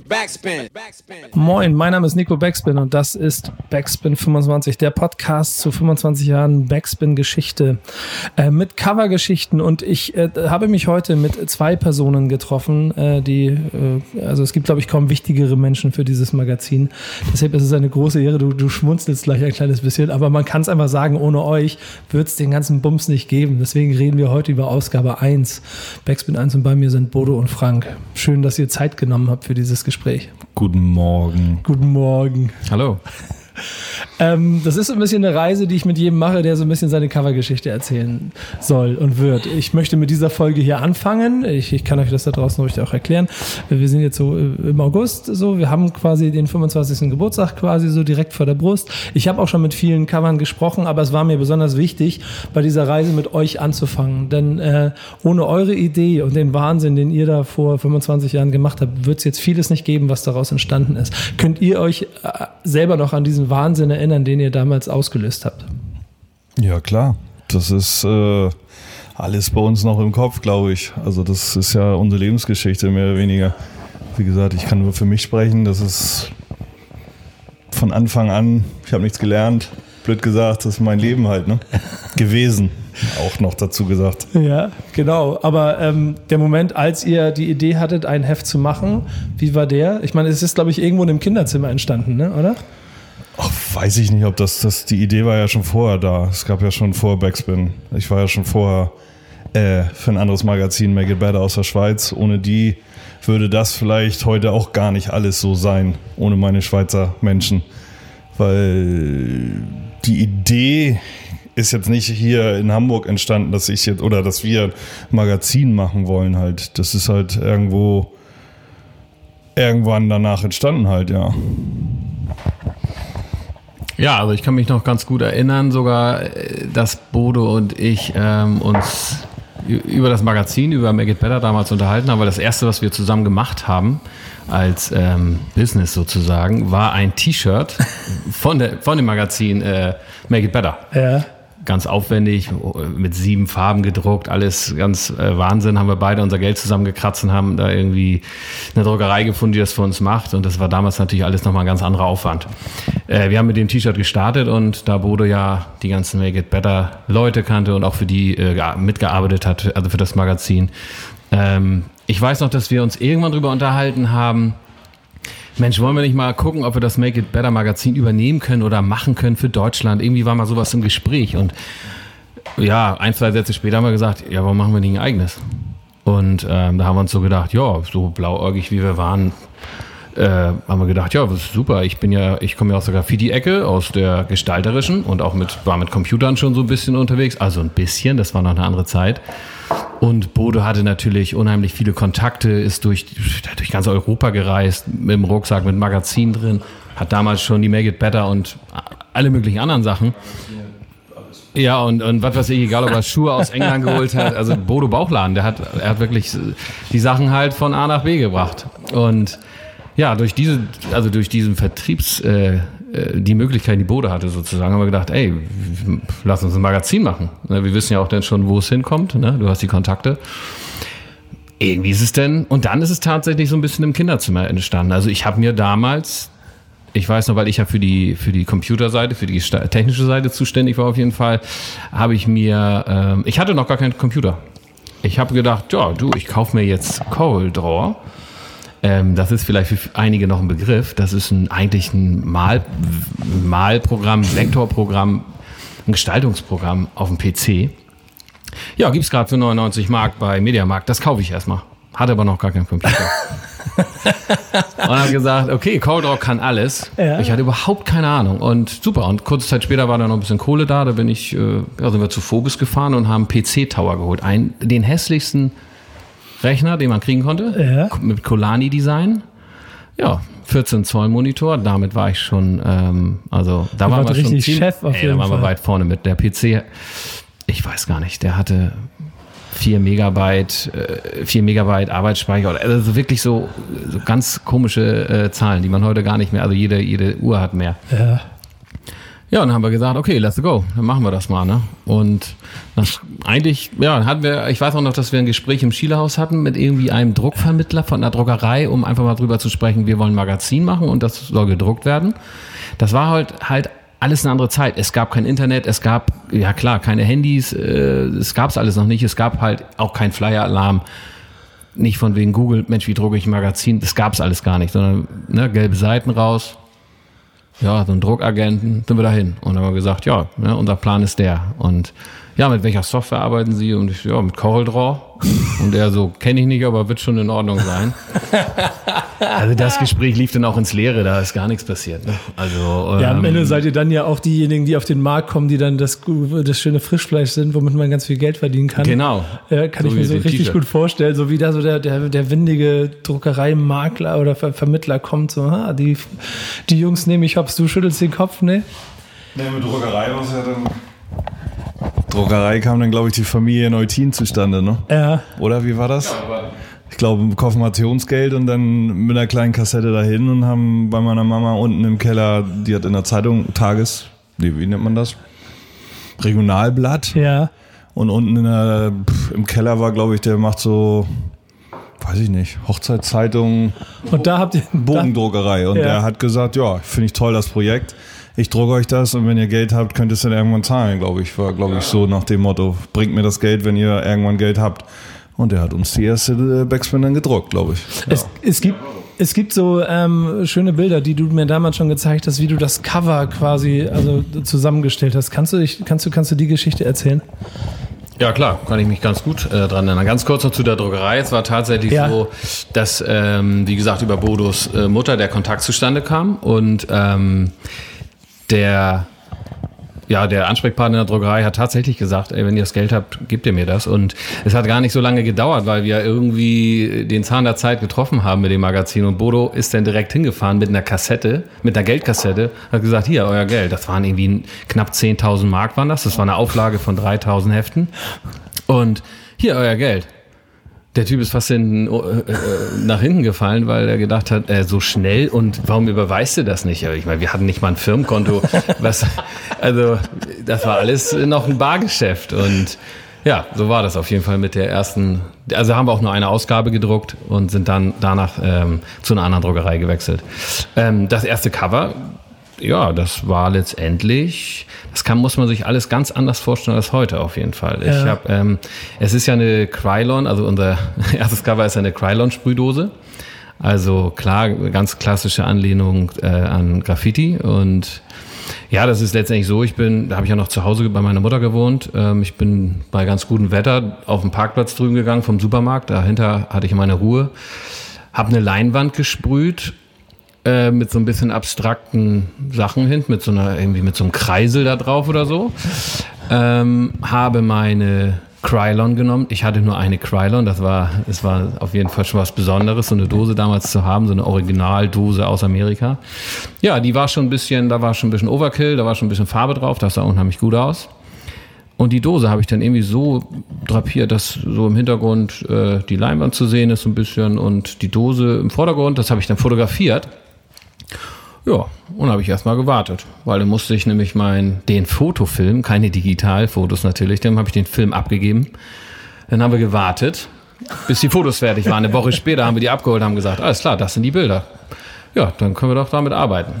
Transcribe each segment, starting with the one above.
Backspin. Moin, mein Name ist Nico Backspin und das ist Backspin 25, der Podcast zu 25 Jahren Backspin-Geschichte äh, mit Covergeschichten. Und ich äh, habe mich heute mit zwei Personen getroffen, äh, die, äh, also es gibt, glaube ich, kaum wichtigere Menschen für dieses Magazin. Deshalb ist es eine große Ehre. Du, du schmunzelst gleich ein kleines bisschen, aber man kann es einfach sagen, ohne euch wird es den ganzen Bums nicht geben. Deswegen reden wir heute über Ausgabe 1. Backspin 1 und bei mir sind Bodo und Frank. Schön, dass ihr Zeit genommen habt für dieses Gespräch. Guten Morgen. Guten Morgen. Hallo. Ähm, das ist so ein bisschen eine Reise, die ich mit jedem mache, der so ein bisschen seine Covergeschichte erzählen soll und wird. Ich möchte mit dieser Folge hier anfangen. Ich, ich kann euch das da draußen ruhig auch erklären. Wir sind jetzt so im August so. Wir haben quasi den 25. Geburtstag quasi so direkt vor der Brust. Ich habe auch schon mit vielen Covern gesprochen, aber es war mir besonders wichtig, bei dieser Reise mit euch anzufangen. Denn äh, ohne eure Idee und den Wahnsinn, den ihr da vor 25 Jahren gemacht habt, wird es jetzt vieles nicht geben, was daraus entstanden ist. Könnt ihr euch äh, selber noch an diesen Wahnsinn erinnern? den ihr damals ausgelöst habt? Ja, klar. Das ist äh, alles bei uns noch im Kopf, glaube ich. Also das ist ja unsere Lebensgeschichte, mehr oder weniger. Wie gesagt, ich kann nur für mich sprechen. Das ist von Anfang an, ich habe nichts gelernt. Blöd gesagt, das ist mein Leben halt, ne? Gewesen. Auch noch dazu gesagt. Ja, genau. Aber ähm, der Moment, als ihr die Idee hattet, ein Heft zu machen, wie war der? Ich meine, es ist, glaube ich, irgendwo in einem Kinderzimmer entstanden, ne? oder? Ach, weiß ich nicht, ob das, das, die Idee war ja schon vorher da. Es gab ja schon vor Backspin. Ich war ja schon vorher äh, für ein anderes Magazin, Make It Better aus der Schweiz. Ohne die würde das vielleicht heute auch gar nicht alles so sein, ohne meine Schweizer Menschen. Weil die Idee ist jetzt nicht hier in Hamburg entstanden, dass ich jetzt oder dass wir ein Magazin machen wollen halt. Das ist halt irgendwo irgendwann danach entstanden halt, ja. Ja, also ich kann mich noch ganz gut erinnern, sogar, äh, dass Bodo und ich ähm, uns über das Magazin, über Make It Better damals unterhalten haben, weil das erste, was wir zusammen gemacht haben, als ähm, Business sozusagen, war ein T-Shirt von, von dem Magazin äh, Make It Better. Ja ganz aufwendig, mit sieben Farben gedruckt, alles ganz äh, Wahnsinn. Haben wir beide unser Geld zusammengekratzt und haben da irgendwie eine Druckerei gefunden, die das für uns macht. Und das war damals natürlich alles nochmal ein ganz anderer Aufwand. Äh, wir haben mit dem T-Shirt gestartet und da Bodo ja die ganzen Make It Better Leute kannte und auch für die äh, mitgearbeitet hat, also für das Magazin. Ähm, ich weiß noch, dass wir uns irgendwann drüber unterhalten haben, Mensch, wollen wir nicht mal gucken, ob wir das Make It Better Magazin übernehmen können oder machen können für Deutschland? Irgendwie war mal sowas im Gespräch und ja, ein, zwei Sätze später haben wir gesagt, ja, warum machen wir nicht ein eigenes? Und ähm, da haben wir uns so gedacht, ja, so blauäugig wie wir waren, äh, haben wir gedacht, ja, super. Ich bin ja, ich komme ja aus der Graffiti-Ecke, aus der gestalterischen und auch mit, war mit Computern schon so ein bisschen unterwegs. Also ein bisschen, das war noch eine andere Zeit. Und Bodo hatte natürlich unheimlich viele Kontakte, ist durch, durch ganz Europa gereist, mit dem Rucksack, mit Magazin drin, hat damals schon die Make It Better und alle möglichen anderen Sachen. Ja, und, und was weiß ich, egal ob er Schuhe aus England geholt hat, also Bodo Bauchladen, der hat, er hat wirklich die Sachen halt von A nach B gebracht. Und ja, durch diese, also durch diesen Vertriebs, äh, äh, die Möglichkeit, die Bode hatte sozusagen, haben wir gedacht, ey, lass uns ein Magazin machen. Ne, wir wissen ja auch dann schon, wo es hinkommt. Ne? Du hast die Kontakte. Irgendwie ist es denn, und dann ist es tatsächlich so ein bisschen im Kinderzimmer entstanden. Also ich habe mir damals, ich weiß noch, weil ich ja für die, für die Computerseite, für die technische Seite zuständig war auf jeden Fall, habe ich mir, ähm, ich hatte noch gar keinen Computer. Ich habe gedacht, ja, du, ich kaufe mir jetzt Coral Draw ähm, das ist vielleicht für einige noch ein Begriff. Das ist ein, eigentlich ein Mal, Malprogramm, Vektorprogramm, ein Gestaltungsprogramm auf dem PC. Ja, gibt es gerade für 99 Mark bei Mediamarkt. Das kaufe ich erstmal. Hatte aber noch gar keinen Computer. und habe gesagt, okay, CodeRock kann alles. Ja. Ich hatte überhaupt keine Ahnung. Und super. Und kurze Zeit später war da noch ein bisschen Kohle da. Da bin ich, äh, ja, sind wir zu Phobis gefahren und haben PC-Tower geholt. Einen, den hässlichsten Rechner, den man kriegen konnte, ja. mit Colani-Design. Ja, 14 Zoll Monitor, damit war ich schon, ähm, also da waren wir schon ziemlich, Chef auf ey, jeden da waren Fall. wir weit vorne mit. Der PC, ich weiß gar nicht, der hatte 4 Megabyte, äh, 4 Megabyte Arbeitsspeicher, also wirklich so, so ganz komische äh, Zahlen, die man heute gar nicht mehr, also jede, jede Uhr hat mehr. Ja. Ja, dann haben wir gesagt, okay, let's go, dann machen wir das mal, ne? Und das, eigentlich, ja, hatten wir, ich weiß auch noch, dass wir ein Gespräch im Schielehaus hatten mit irgendwie einem Druckvermittler von einer Druckerei, um einfach mal drüber zu sprechen, wir wollen ein Magazin machen und das soll gedruckt werden. Das war halt halt alles eine andere Zeit. Es gab kein Internet, es gab, ja klar, keine Handys, äh, es gab's alles noch nicht, es gab halt auch kein Flyer-Alarm. Nicht von wegen Google, Mensch, wie drucke ich ein Magazin? Das gab's alles gar nicht, sondern ne, gelbe Seiten raus, ja, so ein Druckagenten, sind wir dahin. Und dann haben wir gesagt, ja, ne, unser Plan ist der. Und ja, mit welcher Software arbeiten Sie? Und ich, ja, mit CorelDRAW. Und er so, kenne ich nicht, aber wird schon in Ordnung sein. Also das Gespräch lief dann auch ins Leere, da ist gar nichts passiert. Ne? Also, Ja, am ähm, Ende seid ihr dann ja auch diejenigen, die auf den Markt kommen, die dann das, das schöne Frischfleisch sind, womit man ganz viel Geld verdienen kann. Genau. Ja, kann So ich mir so richtig gut vorstellen, so wie da so der, der, der windige Druckereimakler oder Ver Vermittler kommt, so, ha, die, die Jungs nehme ich hops, du schüttelst den Kopf, ne? Ne, mit Druckerei es ja dann. Druckerei kam dann, glaube ich, die Familie Neutin zustande, ne? Ja, Oder wie war das? Ich glaube, Konfirmationsgeld und dann mit einer kleinen Kassette dahin und haben bei meiner Mama unten im Keller, die hat in der Zeitung Tages, nee, wie nennt man das? Regionalblatt. ja. Und unten in der, pff, im Keller war, glaube ich, der macht so, weiß ich nicht, Hochzeitszeitung, Und da habt ihr, Bogendruckerei. Und Ja. der hat gesagt, ja, finde ich toll, das Projekt. Ich drucke euch das und wenn ihr Geld habt, könnt ihr es dann irgendwann zahlen, glaube ich. War, glaube ich, so nach dem Motto, bringt mir das Geld, wenn ihr irgendwann Geld habt. Und der hat uns die erste äh, Backspin dann gedruckt, glaube ich. Es, es gibt es gibt so ähm, schöne Bilder, die du mir damals schon gezeigt hast, wie du das Cover quasi also zusammengestellt hast. Kannst du dich, kannst du, kannst du die Geschichte erzählen? Ja, klar, kann ich mich ganz gut äh, dran erinnern. Ganz kurz noch zu der Druckerei. Es war tatsächlich Ja. so, dass, ähm, wie gesagt, über Bodos äh, Mutter der Kontakt zustande kam und ähm, der, ja, der Ansprechpartner der Druckerei hat tatsächlich gesagt, ey, wenn ihr das Geld habt, gebt ihr mir das. Und es hat gar nicht so lange gedauert, weil wir irgendwie den Zahn der Zeit getroffen haben mit dem Magazin. Und Bodo ist dann direkt hingefahren mit einer Kassette, mit einer Geldkassette, hat gesagt, hier, euer Geld. Das waren irgendwie knapp 10.000 Mark waren das. Das war eine Auflage von 3.000 Heften. Und hier, euer Geld. Der Typ ist fast hinten, äh, äh, nach hinten gefallen, weil er gedacht hat, äh, so schnell und warum überweist du das nicht? Ich meine, wir hatten nicht mal ein Firmenkonto. Was, also, das war alles noch ein Bargeschäft. Und ja, so war das auf jeden Fall mit der ersten. Also haben wir auch nur eine Ausgabe gedruckt und sind dann danach ähm, zu einer anderen Druckerei gewechselt. Ähm, das erste Cover ja, das war letztendlich, das kann, muss man sich alles ganz anders vorstellen als heute auf jeden Fall. Ich Ja. hab, ähm, es ist ja eine Krylon, also unser erstes Cover ist eine Krylon-Sprühdose. Also klar, ganz klassische Anlehnung äh, an Graffiti und ja, das ist letztendlich so. Ich bin, da habe ich ja noch zu Hause bei meiner Mutter gewohnt. Ähm, ich bin bei ganz gutem Wetter auf den Parkplatz drüben gegangen vom Supermarkt. Dahinter hatte ich meine Ruhe. Habe eine Leinwand gesprüht äh, mit so ein bisschen abstrakten Sachen hin, mit so einer irgendwie mit so einem Kreisel da drauf oder so. Ähm, habe meine Krylon genommen. Ich hatte nur eine Krylon. Das war, es war auf jeden Fall schon was Besonderes, so eine Dose damals zu haben, so eine Originaldose aus Amerika. Ja, die war schon ein bisschen, da war schon ein bisschen Overkill, da war schon ein bisschen Farbe drauf. Das sah unheimlich gut aus. Und die Dose habe ich dann irgendwie so drapiert, dass so im Hintergrund äh, die Leinwand zu sehen ist so ein bisschen und die Dose im Vordergrund. Das habe ich dann fotografiert. Ja, und habe ich erstmal gewartet, weil dann musste ich nämlich mein, den Fotofilm, keine Digitalfotos natürlich, dann habe ich den Film abgegeben. Dann haben wir gewartet, bis die Fotos fertig waren. Eine Woche später haben wir die abgeholt, haben gesagt, alles klar, das sind die Bilder. Ja, dann können wir doch damit arbeiten.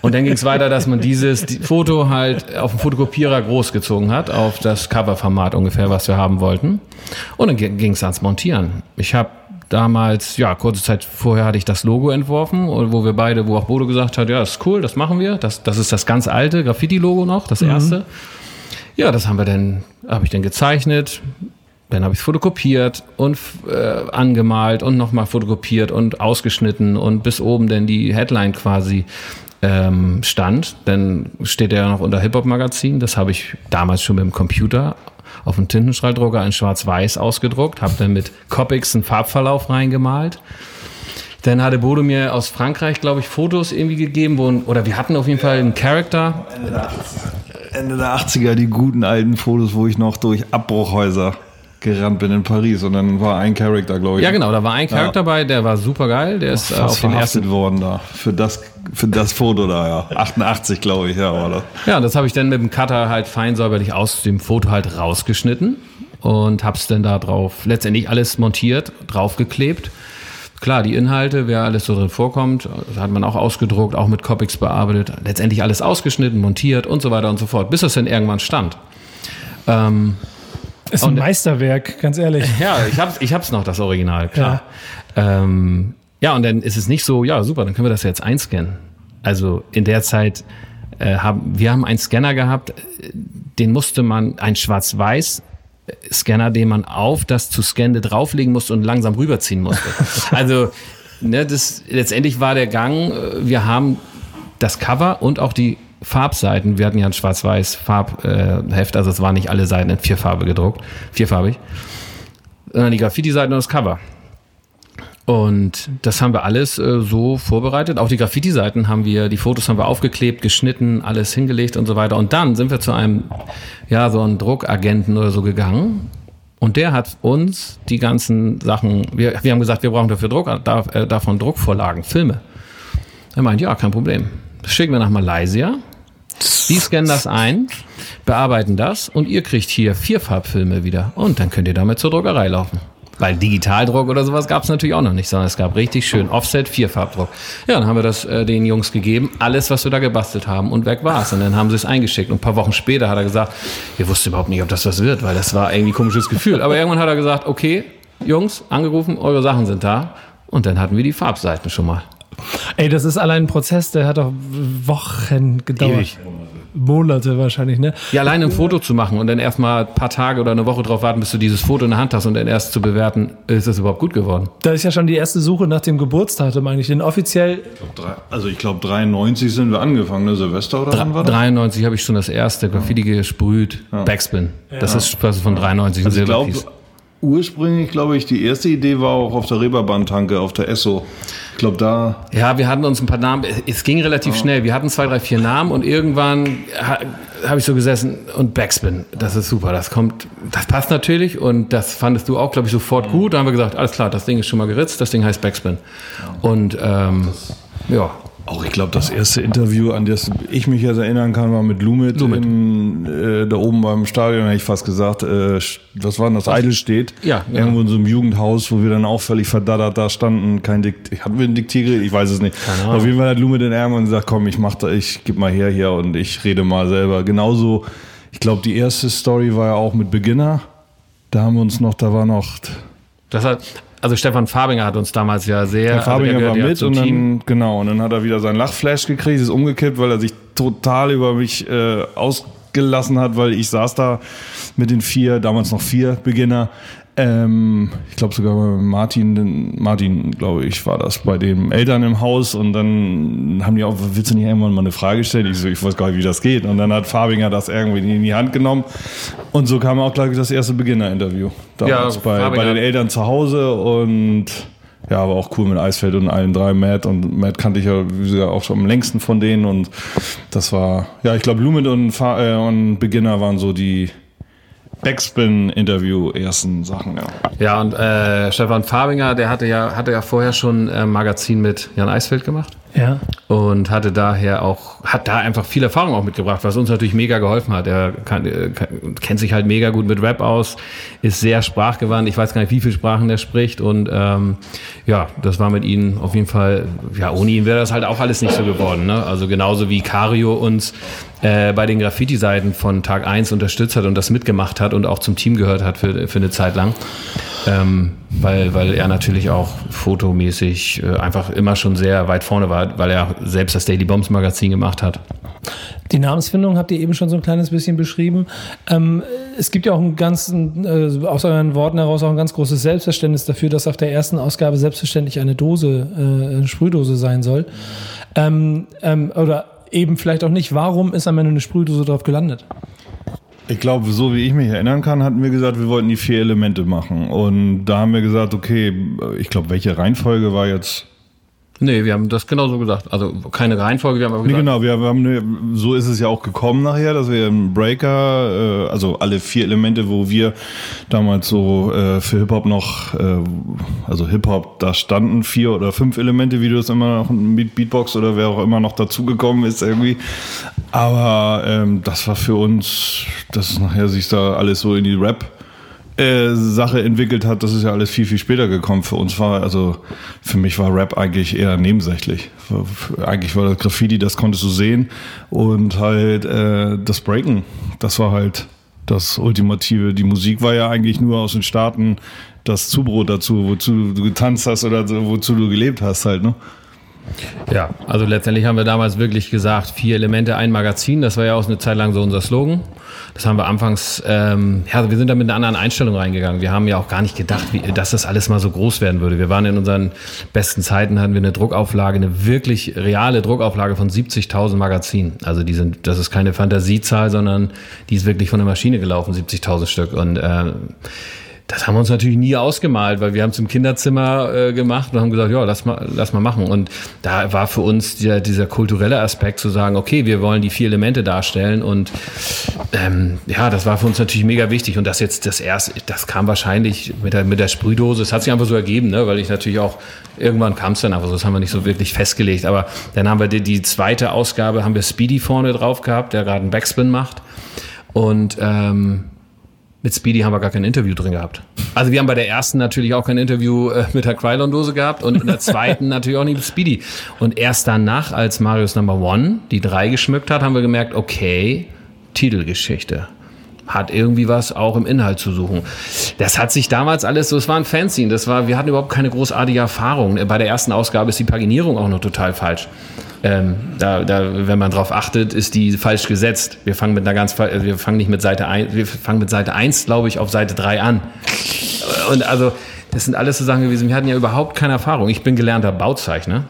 Und dann ging es weiter, dass man dieses die Foto halt auf dem Fotokopierer großgezogen hat, auf das Coverformat ungefähr, was wir haben wollten. Und dann ging es ans Montieren. Ich habe damals, ja, kurze Zeit vorher hatte ich das Logo entworfen, wo wir beide, wo auch Bodo gesagt hat, ja, das ist cool, das machen wir. Das, das ist das ganz alte Graffiti-Logo noch, das erste. Ja, das haben wir dann, habe ich dann gezeichnet, dann habe ich es fotokopiert und äh, angemalt und nochmal fotokopiert und ausgeschnitten und bis oben dann die Headline quasi ähm, stand. Dann steht er ja noch unter Hip-Hop-Magazin. Das habe ich damals schon mit dem Computer auf dem Tintenstrahldrucker in Schwarz-Weiß ausgedruckt, habe dann mit Copics einen Farbverlauf reingemalt. Dann hatte Bodo mir aus Frankreich, glaube ich, Fotos irgendwie gegeben, wo, oder wir hatten auf jeden Fall einen Charakter. Ende der 80er, die guten alten Fotos, wo ich noch durch Abbruchhäuser gerannt bin in Paris und dann war ein Charakter, glaube ich. Ja, genau, da war ein Charakter ja. bei, der war super geil. Der ist äh, auf den ersten worden da für das für das Foto da, ja. 88, glaube ich, ja, das. Ja, das habe ich dann mit dem Cutter halt fein säuberlich aus dem Foto halt rausgeschnitten und hab's dann da drauf letztendlich alles montiert, draufgeklebt. Klar, die Inhalte, wer alles so drin vorkommt, hat man auch ausgedruckt, auch mit Copics bearbeitet, letztendlich alles ausgeschnitten, montiert und so weiter und so fort, bis das dann irgendwann stand. Ähm, ist ein Meisterwerk, ganz ehrlich. Ja, ich hab's, ich hab's noch, das Original, klar. Ja. Ähm, ja, und dann ist es nicht so, ja, super, dann können wir das jetzt einscannen. Also in der Zeit äh, haben wir haben einen Scanner gehabt, den musste man, ein Schwarz-Weiß Scanner, den man auf das zu scannende drauflegen musste und langsam rüberziehen musste. also ne, das, letztendlich war der Gang, äh, wir haben das Cover und auch die Farbseiten, wir hatten ja ein schwarz-weiß Farbheft, also es waren nicht alle Seiten in Vierfarbe gedruckt, vierfarbig, sondern die Graffiti-Seiten und das Cover. Und das haben wir alles äh, so vorbereitet. Auch die Graffiti-Seiten haben wir, die Fotos haben wir aufgeklebt, geschnitten, alles hingelegt und so weiter. Und dann sind wir zu einem, ja, so einem Druckagenten oder so gegangen. Und der hat uns die ganzen Sachen, wir, wir haben gesagt, wir brauchen dafür Druck, äh, davon Druckvorlagen, Filme. Er meint, ja, kein Problem. Das schicken wir nach Malaysia. Die scannen das ein, bearbeiten das und ihr kriegt hier vier Farbfilme wieder. Und dann könnt ihr damit zur Druckerei laufen. Weil Digitaldruck oder sowas gab es natürlich auch noch nicht, sondern es gab richtig schön Offset, Vierfarbdruck. Ja, dann haben wir das äh, den Jungs gegeben, alles, was wir da gebastelt haben und weg war's. Und dann haben sie es eingeschickt. Und ein paar Wochen später hat er gesagt, wir wussten überhaupt nicht, ob das was wird, weil das war irgendwie ein komisches Gefühl. Aber irgendwann hat er gesagt, okay, Jungs, angerufen, eure Sachen sind da. Und dann hatten wir die Farbseiten schon mal. Ey, das ist allein ein Prozess, der hat doch Wochen gedauert. Ewig. Monate wahrscheinlich, ne? Ja, allein ein Foto zu machen und dann erstmal ein paar Tage oder eine Woche drauf warten, bis du dieses Foto in der Hand hast und dann erst zu bewerten, ist es überhaupt gut geworden. Da ist ja schon die erste Suche nach dem Geburtsdatum eigentlich, denn offiziell. Ich glaub, also ich glaube 93 sind wir angefangen, ne? Silvester oder wann war das? 93 habe ich schon das erste Graffiti gesprüht, ja. Backspin. Das ja. ist quasi von 93 also ich glaube, ursprünglich glaube ich, die erste Idee war auch auf der Reeperbahn-Tanke, auf der Esso. Ich glaube, da. Ja, wir hatten uns ein paar Namen. Es ging relativ oh. schnell. Wir hatten zwei, drei, vier Namen und irgendwann ha, habe ich so gesessen und Backspin. Das ist super. Das kommt, das passt natürlich und das fandest du auch, glaube ich, sofort gut. Da haben wir gesagt, alles klar, das Ding ist schon mal geritzt. Das Ding heißt Backspin. Und ähm, ja, auch ich glaube, das erste Interview, an das ich mich jetzt erinnern kann, war mit Lumit, Lumit. In, äh, da oben beim Stadion, hätte ich fast gesagt, äh, was war denn das? Eidelstedt. Ja. Genau. Irgendwo in so einem Jugendhaus, wo wir dann auch völlig verdattert da standen. Kein Dikt hatten wir ein Diktiergerät? Ich weiß es nicht. Auf jeden Fall hat Lumit den Ärmel und gesagt, komm, ich mach da, ich gib mal her hier und ich rede mal selber. Genauso, ich glaube, die erste Story war ja auch mit Beginner. Da haben wir uns noch, da war noch. Das hat, also Stefan Fabinger hat uns damals ja sehr. Herr Fabinger also war mit und dann, genau, und dann hat er wieder seinen Lachflash gekriegt, ist umgekippt, weil er sich total über mich äh, ausgelassen hat, weil ich saß da mit den vier, damals noch vier Beginner, ähm, ich glaube sogar Martin, Martin, glaube ich, war das bei den Eltern im Haus und dann haben die auch, willst du nicht irgendwann mal eine Frage stellen? Ich so, ich weiß gar nicht, wie das geht. Und dann hat Fabinger das irgendwie in die Hand genommen und so kam auch gleich das erste Beginner-Interview. Damals ja, bei, bei den Eltern zu Hause und ja, aber auch cool mit Eisfeld und allen drei Matt und Matt kannte ich ja wie gesagt, auch schon am längsten von denen und das war, ja, ich glaube Lumen und, äh, und Beginner waren so die Backspin-Interview ersten Sachen, ja. Ja, und äh, Stefan Fabinger, der hatte ja, hatte ja vorher schon ein Magazin mit Jan Eisfeld gemacht. Ja. Und hatte daher auch, hat da einfach viel Erfahrung auch mitgebracht, was uns natürlich mega geholfen hat. Er kann, äh, kann, kennt sich halt mega gut mit Rap aus, ist sehr sprachgewandt. Ich weiß gar nicht, wie viele Sprachen er spricht. Und ähm, ja, das war mit ihm auf jeden Fall, ja, ohne ihn wäre das halt auch alles nicht so geworden. Ne? Also genauso wie Cario uns äh, bei den Graffiti-Seiten von Tag 1 unterstützt hat und das mitgemacht hat und auch zum Team gehört hat für, für eine Zeit lang. Ähm, weil, weil er natürlich auch fotomäßig äh, einfach immer schon sehr weit vorne war, weil er selbst das Daily Bombs Magazin gemacht hat. Die Namensfindung habt ihr eben schon so ein kleines bisschen beschrieben. Ähm, es gibt ja auch ein ganz, äh, aus euren Worten heraus auch ein ganz großes Selbstverständnis dafür, dass auf der ersten Ausgabe selbstverständlich eine Dose, äh, eine Sprühdose sein soll. Ähm, ähm, oder eben vielleicht auch nicht. Warum ist am Ende eine Sprühdose drauf gelandet? Ich glaube, so wie ich mich erinnern kann, hatten wir gesagt, wir wollten die vier Elemente machen. Und da haben wir gesagt, okay, ich glaube, welche Reihenfolge war jetzt Nee, wir haben das genauso gesagt. Also keine Reihenfolge, wir haben aber Nee, gesagt, genau, wir haben, ne, so ist es ja auch gekommen nachher, dass wir im Breaker, äh, also alle vier Elemente, wo wir damals so äh, für Hip-Hop noch, äh, also Hip-Hop, da standen vier oder fünf Elemente, wie du es immer noch mit Beatbox oder wer auch immer noch dazugekommen ist irgendwie. Aber ähm, das war für uns, dass nachher sich da alles so in die Rap äh, Sache entwickelt hat, das ist ja alles viel, viel später gekommen. Für uns war, also für mich war Rap eigentlich eher nebensächlich. Eigentlich war das Graffiti, das konntest du sehen. Und halt äh, das Breaken, das war halt das Ultimative. Die Musik war ja eigentlich nur aus den Staaten das Zubrot dazu, wozu du getanzt hast oder wozu du gelebt hast halt, ne? Ja, also letztendlich haben wir damals wirklich gesagt, vier Elemente, ein Magazin. Das war ja auch eine Zeit lang so unser Slogan. Das haben wir anfangs, ähm, ja, wir sind da mit einer anderen Einstellung reingegangen. Wir haben ja auch gar nicht gedacht, wie, dass das alles mal so groß werden würde. Wir waren in unseren besten Zeiten, hatten wir eine Druckauflage, eine wirklich reale Druckauflage von 70.000 Magazinen. Also die sind, das ist keine Fantasiezahl, sondern die ist wirklich von der Maschine gelaufen, 70.000 Stück. Und äh, das haben wir uns natürlich nie ausgemalt, weil wir haben es im Kinderzimmer äh, gemacht und haben gesagt, ja, lass mal, lass mal machen. Und da war für uns dieser, dieser kulturelle Aspekt zu sagen, okay, wir wollen die vier Elemente darstellen und ähm, ja, das war für uns natürlich mega wichtig. Und das jetzt das erste, das kam wahrscheinlich mit der, mit der Sprühdose. Es hat sich einfach so ergeben, ne? weil ich natürlich auch, irgendwann kam es dann einfach so, das haben wir nicht so wirklich festgelegt. Aber dann haben wir die, die zweite Ausgabe, haben wir Speedy vorne drauf gehabt, der gerade einen Backspin macht. Und ähm, mit Speedy haben wir gar kein Interview drin gehabt. Also wir haben bei der ersten natürlich auch kein Interview äh, mit der Krylon-Dose gehabt und in der zweiten natürlich auch nicht mit Speedy. Und erst danach, als Marius Number One die drei geschmückt hat, haben wir gemerkt, okay, Titelgeschichte. Hat irgendwie was auch im Inhalt zu suchen. Das hat sich damals alles so, es war ein Fanzine, das war, wir hatten überhaupt keine großartige Erfahrung. Bei der ersten Ausgabe ist die Paginierung auch noch total falsch. Ähm, da, da, wenn man drauf achtet, ist die falsch gesetzt. Wir fangen mit einer ganz, wir fangen nicht mit Seite 1, wir fangen mit Seite 1, glaube ich, auf Seite 3 an. Und also, das sind alles so Sachen gewesen. Wir hatten ja überhaupt keine Erfahrung. Ich bin gelernter Bauzeichner.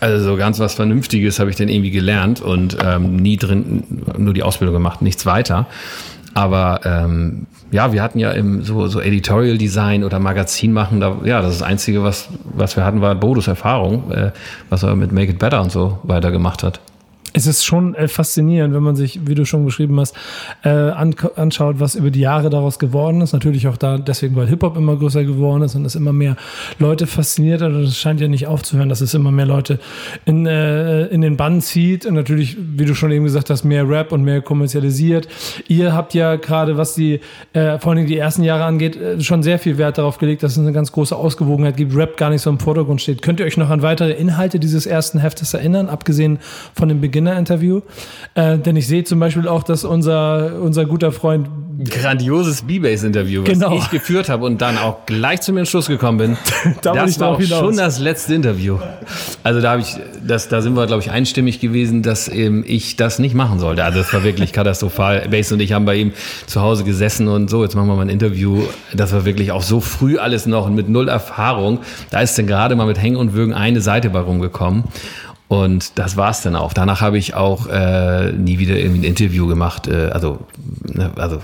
Also so ganz was Vernünftiges habe ich dann irgendwie gelernt und ähm, nie drin, nur die Ausbildung gemacht, nichts weiter. Aber ähm, ja, wir hatten ja im so, so Editorial Design oder Magazin machen, da, ja, das das Einzige, was, was wir hatten, war Bodos Erfahrung, äh, was er mit Make It Better und so weitergemacht hat. Es ist schon äh, faszinierend, wenn man sich, wie du schon beschrieben hast, äh, an, anschaut, was über die Jahre daraus geworden ist. Natürlich auch da deswegen, weil Hip-Hop immer größer geworden ist und es immer mehr Leute fasziniert hat. Und es scheint ja nicht aufzuhören, dass es immer mehr Leute in, äh, in den Bann zieht. Und natürlich, wie du schon eben gesagt hast, mehr Rap und mehr kommerzialisiert. Ihr habt ja gerade, was die, äh, vor allem die ersten Jahre angeht, äh, schon sehr viel Wert darauf gelegt, dass es eine ganz große Ausgewogenheit gibt, Rap gar nicht so im Vordergrund steht. Könnt ihr euch noch an weitere Inhalte dieses ersten Heftes erinnern, abgesehen von dem Beginn Interview. Äh, denn ich sehe zum Beispiel auch, dass unser, unser guter Freund. Grandioses B-Bass-Interview, was Genau. ich geführt habe und dann auch gleich zu mir Entschluss gekommen bin. Da das war auch hinaus. schon das letzte Interview. Also da habe ich, das, da sind wir, glaube ich, einstimmig gewesen, dass ähm, ich das nicht machen sollte. Also das war wirklich katastrophal. Bass und ich haben bei ihm zu Hause gesessen und so, jetzt machen wir mal ein Interview. Das war wirklich auch so früh alles noch und mit null Erfahrung. Da ist dann gerade mal mit Hängen und Würgen eine Seite bei rumgekommen. Und das war's dann auch. Danach habe ich auch äh, nie wieder irgendwie ein Interview gemacht. Äh, also, ne, also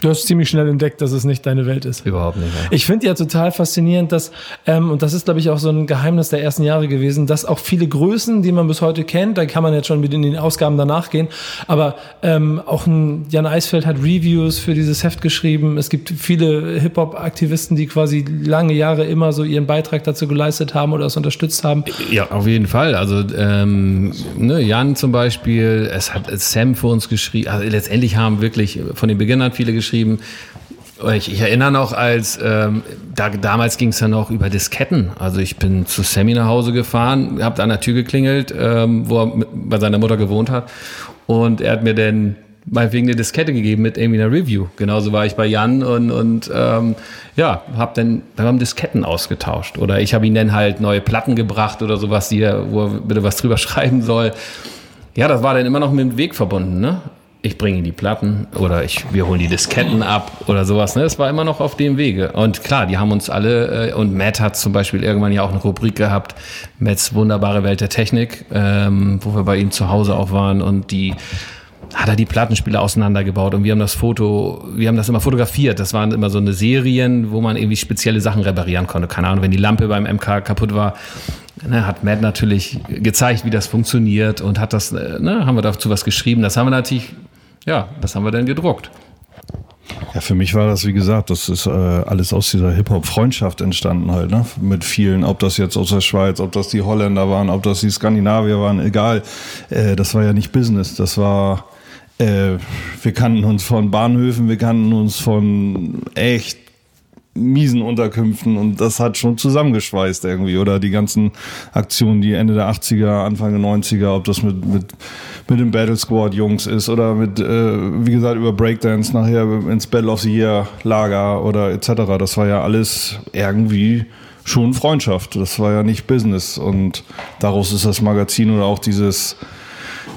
Du hast ziemlich schnell entdeckt, dass es nicht deine Welt ist. überhaupt nicht. Ja. Ich finde ja total faszinierend, dass, ähm, und das ist, glaube ich, auch so ein Geheimnis der ersten Jahre gewesen, dass auch viele Größen, die man bis heute kennt, da kann man jetzt schon wieder in den Ausgaben danach gehen, aber ähm, auch ein Jan Eisfeld hat Reviews für dieses Heft geschrieben. Es gibt viele Hip-Hop-Aktivisten, die quasi lange Jahre immer so ihren Beitrag dazu geleistet haben oder es unterstützt haben. Ja, auf jeden Fall. Also ähm, ne, Jan zum Beispiel, es hat Sam für uns geschrieben. Also letztendlich haben wirklich von den Beginnern viele geschrieben. Ich, ich erinnere noch, als ähm, da, damals ging es ja noch über Disketten. Also ich bin zu Sammy nach Hause gefahren, habe an der Tür geklingelt, ähm, wo er mit, bei seiner Mutter gewohnt hat. Und er hat mir dann meinetwegen eine Diskette gegeben mit irgendwie einer Review. Genauso war ich bei Jan und, und ähm, ja, hab dann, wir haben Disketten ausgetauscht. Oder ich habe ihm dann halt neue Platten gebracht oder sowas, die er, wo er bitte was drüber schreiben soll. Ja, das war dann immer noch mit dem Weg verbunden, ne? Ich bringe die Platten oder ich, wir holen die Disketten ab oder sowas. Ne? Das war immer noch auf dem Wege. Und klar, die haben uns alle, äh, und Matt hat zum Beispiel irgendwann ja auch eine Rubrik gehabt, Matts wunderbare Welt der Technik, ähm, wo wir bei ihm zu Hause auch waren und die hat er die Plattenspieler auseinandergebaut und wir haben das Foto, wir haben das immer fotografiert. Das waren immer so eine Serien, wo man irgendwie spezielle Sachen reparieren konnte. Keine Ahnung, wenn die Lampe beim MK kaputt war, ne, hat Matt natürlich gezeigt, wie das funktioniert und hat das, äh, ne, haben wir dazu was geschrieben. Das haben wir natürlich, ja, das haben wir dann gedruckt. Ja, für mich war das, wie gesagt, das ist äh, alles aus dieser Hip-Hop-Freundschaft entstanden halt, ne? Mit vielen, ob das jetzt aus der Schweiz, ob das die Holländer waren, ob das die Skandinavier waren, egal. Äh, das war ja nicht Business, das war, äh, wir kannten uns von Bahnhöfen, wir kannten uns von echt miesen Unterkünften und das hat schon zusammengeschweißt irgendwie. Oder die ganzen Aktionen, die Ende der 80er, Anfang der 90er, ob das mit, mit, mit dem Battle Squad Jungs ist oder mit, äh, wie gesagt, über Breakdance nachher ins Battle of the Year Lager oder etc. Das war ja alles irgendwie schon Freundschaft. Das war ja nicht Business und daraus ist das Magazin oder auch dieses,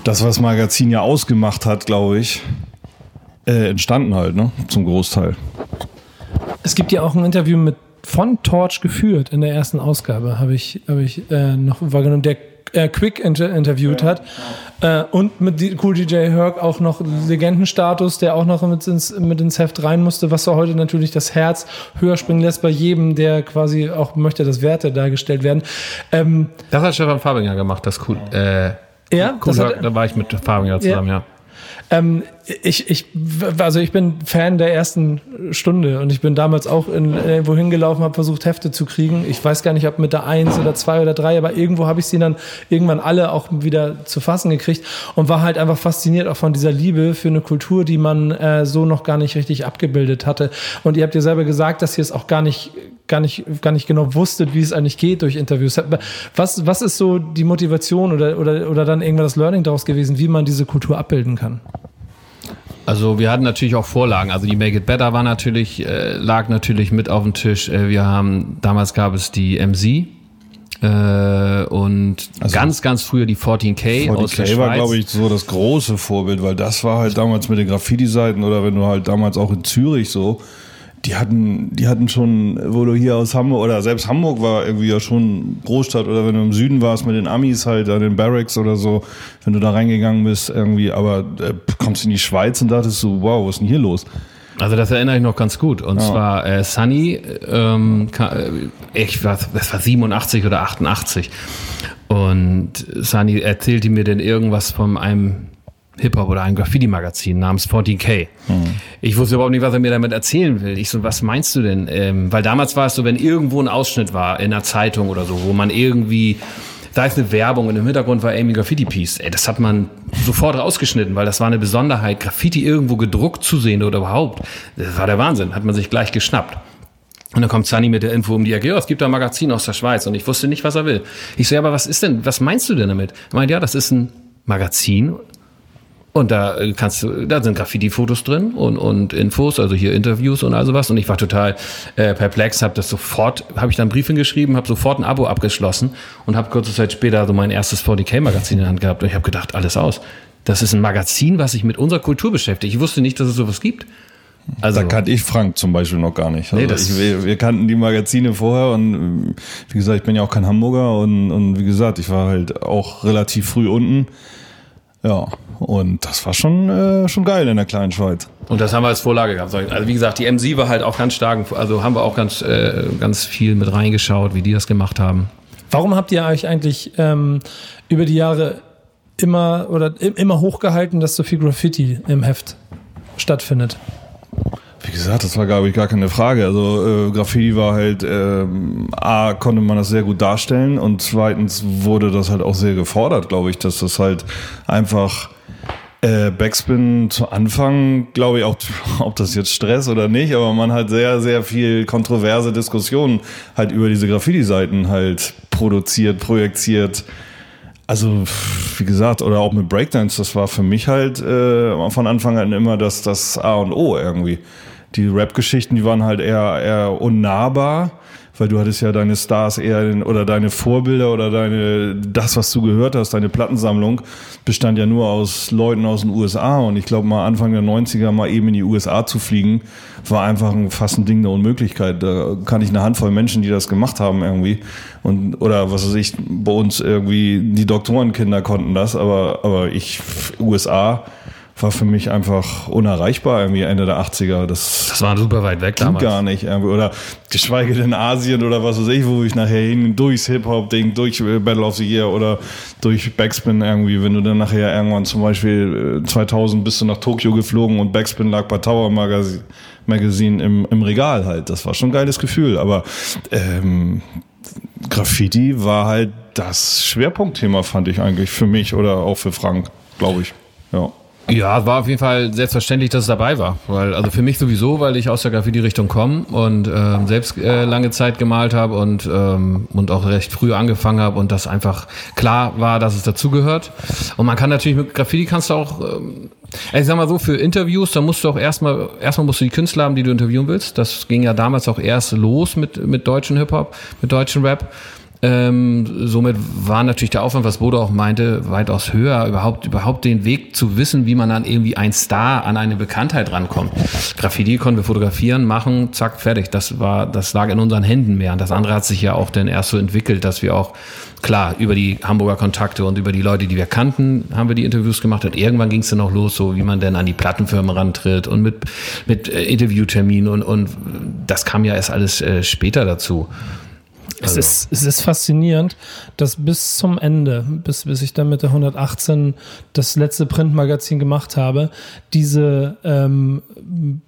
das, was Magazin ja ausgemacht hat, glaube ich, äh, entstanden halt, ne? Zum Großteil. Es gibt ja auch ein Interview mit von Torch geführt in der ersten Ausgabe, habe ich, hab ich äh, noch wahrgenommen, der äh, Quick inter interviewt hat. Äh, und mit Cool DJ Herc auch noch Legendenstatus, der auch noch mit ins, mit ins Heft rein musste, was so heute natürlich das Herz höher springen lässt bei jedem, der quasi auch möchte, dass Werte dargestellt werden. Ähm, das hat Stefan Fabinger gemacht, das cool. Äh, ja, cool hat, da war ich mit Fabinger zusammen, ja. ja. Ähm, ich, ich, also ich bin Fan der ersten Stunde und ich bin damals auch in, irgendwo hingelaufen, habe versucht, Hefte zu kriegen. Ich weiß gar nicht, ob mit der eins oder zwei oder drei, aber irgendwo habe ich sie dann irgendwann alle auch wieder zu fassen gekriegt und war halt einfach fasziniert auch von dieser Liebe für eine Kultur, die man äh, so noch gar nicht richtig abgebildet hatte. Und ihr habt ja selber gesagt, dass ihr es auch gar nicht gar nicht, gar nicht genau wusstet, wie es eigentlich geht durch Interviews. Was, was ist so die Motivation oder, oder, oder dann irgendwann das Learning daraus gewesen, wie man diese Kultur abbilden kann? Also wir hatten natürlich auch Vorlagen. Also die Make It Better war natürlich, äh, lag natürlich mit auf dem Tisch. Äh, wir haben, damals gab es die MC, äh, und also ganz, ganz früher die 14K, 14K aus der war, glaube ich, so das große Vorbild, weil das war halt damals mit den Graffiti-Seiten oder wenn du halt damals auch in Zürich so, die hatten, die hatten schon, wo du hier aus Hamburg oder selbst Hamburg war irgendwie ja schon Großstadt oder wenn du im Süden warst mit den Amis halt an den Barracks oder so, wenn du da reingegangen bist irgendwie, aber äh, kommst in die Schweiz und dachtest so, wow, was ist denn hier los? Also das erinnere ich noch ganz gut. Und ja. zwar äh, Sunny, ähm, äh, ich war, das war 87 oder 88. Und Sunny erzählte mir denn irgendwas von einem Hip-Hop oder ein Graffiti-Magazin namens 14K. Mhm. Ich wusste überhaupt nicht, was er mir damit erzählen will. Ich so, was meinst du denn? Ähm, weil damals war es so, wenn irgendwo ein Ausschnitt war in einer Zeitung oder so, wo man irgendwie, da ist eine Werbung und im Hintergrund war Amy Graffiti Piece. Ey, das hat man sofort rausgeschnitten, weil das war eine Besonderheit, Graffiti irgendwo gedruckt zu sehen oder überhaupt. Das war der Wahnsinn, hat man sich gleich geschnappt. Und dann kommt Sunny mit der Info um die Ecke, ja, es gibt da ein Magazin aus der Schweiz und ich wusste nicht, was er will. Ich so, ja, aber was ist denn, was meinst du denn damit? Er meint, ja, das ist ein Magazin und da äh, kannst du, da sind Graffiti-Fotos drin und, und Infos, also hier Interviews und all sowas. Und ich war total äh, perplex, habe das sofort, habe ich dann einen Brief hingeschrieben, habe sofort ein Abo abgeschlossen und habe kurze Zeit später so mein erstes 40k-Magazin in der Hand gehabt. Und ich habe gedacht, alles aus. Das ist ein Magazin, was sich mit unserer Kultur beschäftigt. Ich wusste nicht, dass es sowas gibt. Also, da kannte ich Frank zum Beispiel noch gar nicht. Also nee, ich, wir, wir, kannten die Magazine vorher und wie gesagt, ich bin ja auch kein Hamburger und, und wie gesagt, ich war halt auch relativ früh unten. Ja, und das war schon, äh, schon geil in der kleinen Schweiz. Und das haben wir als Vorlage gehabt. Also wie gesagt, die MC war halt auch ganz stark, also haben wir auch ganz, äh, ganz viel mit reingeschaut, wie die das gemacht haben. Warum habt ihr euch eigentlich ähm, über die Jahre immer oder immer hochgehalten, dass so viel Graffiti im Heft stattfindet? Wie gesagt, das war, glaube ich, gar keine Frage. Also äh, Graffiti war halt, äh, A, konnte man das sehr gut darstellen und zweitens wurde das halt auch sehr gefordert, glaube ich, dass das halt einfach äh, Backspin zu Anfang, glaube ich, auch, ob das jetzt Stress oder nicht, aber man hat sehr, sehr viel kontroverse Diskussionen halt über diese Graffiti-Seiten halt produziert, projiziert. Also, wie gesagt, oder auch mit Breakdance, das war für mich halt äh, von Anfang an immer das, das A und O irgendwie die Rap-Geschichten, die waren halt eher, eher unnahbar, weil du hattest ja deine Stars eher in, oder deine Vorbilder oder deine, das, was du gehört hast, deine Plattensammlung bestand ja nur aus Leuten aus den USA und ich glaube mal Anfang der 90er mal eben in die USA zu fliegen, war einfach ein, fast ein Ding der Unmöglichkeit. Da kann ich eine Handvoll Menschen, die das gemacht haben irgendwie und, oder was weiß ich, bei uns irgendwie, die Doktorenkinder konnten das, aber, aber ich, USA, war für mich einfach unerreichbar irgendwie Ende der 80er. Das, das war super weit weg ging damals. gar nicht irgendwie. Oder geschweige denn Asien oder was weiß ich, wo ich nachher hin, durchs Hip-Hop-Ding, durch äh, Battle of the Year oder durch Backspin irgendwie, wenn du dann nachher irgendwann zum Beispiel äh, 2000 bist du nach Tokio geflogen und Backspin lag bei Tower Magazine, Magazine im, im Regal halt. Das war schon ein geiles Gefühl, aber ähm, Graffiti war halt das Schwerpunktthema, fand ich eigentlich für mich oder auch für Frank, glaube ich. Ja. Ja, war auf jeden Fall selbstverständlich, dass es dabei war. Weil, also für mich sowieso, weil ich aus der Graffiti-Richtung komme und ähm, selbst äh, lange Zeit gemalt habe und, ähm, und auch recht früh angefangen habe und das einfach klar war, dass es dazugehört. Und man kann natürlich mit Graffiti kannst du auch, ähm, ich sag mal so, für Interviews, da musst du auch erstmal, erstmal musst du die Künstler haben, die du interviewen willst. Das ging ja damals auch erst los mit, mit deutschen Hip-Hop, mit deutschen Rap. Ähm, somit war natürlich der Aufwand, was Bodo auch meinte, weitaus höher, überhaupt, überhaupt den Weg zu wissen, wie man dann irgendwie ein Star an eine Bekanntheit rankommt. Graffiti konnten wir fotografieren, machen, zack, fertig. Das war, das lag in unseren Händen mehr. Und das andere hat sich ja auch dann erst so entwickelt, dass wir auch, klar, über die Hamburger Kontakte und über die Leute, die wir kannten, haben wir die Interviews gemacht. Und irgendwann ging es dann auch los, so wie man denn an die Plattenfirmen rantritt und mit, mit äh, Interviewterminen und, und das kam ja erst alles äh, später dazu. Es, ist, es ist faszinierend, dass bis zum Ende, bis, bis ich dann mit der 118 das letzte Printmagazin gemacht habe, diese ähm,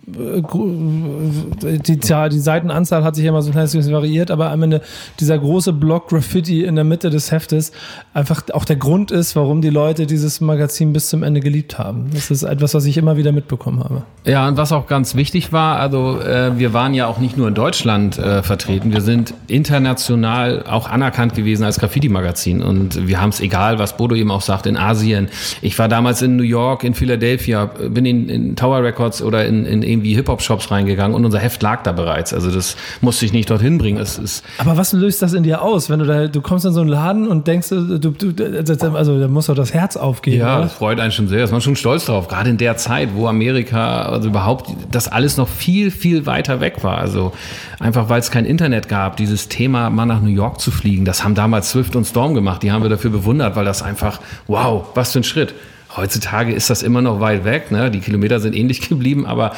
die, Zahl, die Seitenanzahl hat sich immer so ein kleines bisschen variiert, aber am Ende dieser große Block Graffiti in der Mitte des Heftes einfach auch der Grund ist, warum die Leute dieses Magazin bis zum Ende geliebt haben. Das ist etwas, was ich immer wieder mitbekommen habe. Ja, und was auch ganz wichtig war, also äh, wir waren ja auch nicht nur in Deutschland äh, vertreten, wir sind international auch anerkannt gewesen als Graffiti-Magazin und wir haben es egal, was Bodo eben auch sagt, in Asien. Ich war damals in New York, in Philadelphia, bin in, in Tower Records oder in, in irgendwie Hip-Hop-Shops reingegangang und unser Heft lag da bereits. Also das musste ich nicht dorthin bringen. Es ist Aber was löst das in dir aus, wenn du da, du kommst in so einen Laden und denkst, du, du also da muss doch das Herz aufgehen. Ja, oder? das freut einen schon sehr. Ist man schon stolz drauf. Gerade in der Zeit, wo Amerika, also überhaupt, das alles noch viel, viel weiter weg war. Also einfach, weil es kein Internet gab, dieses Thema, mal nach New York zu fliegen, das haben damals Swift und Storm gemacht. Die haben wir dafür bewundert, weil das einfach, wow, was für ein Schritt. Heutzutage ist das immer noch weit weg. Ne? Die Kilometer sind ähnlich geblieben, aber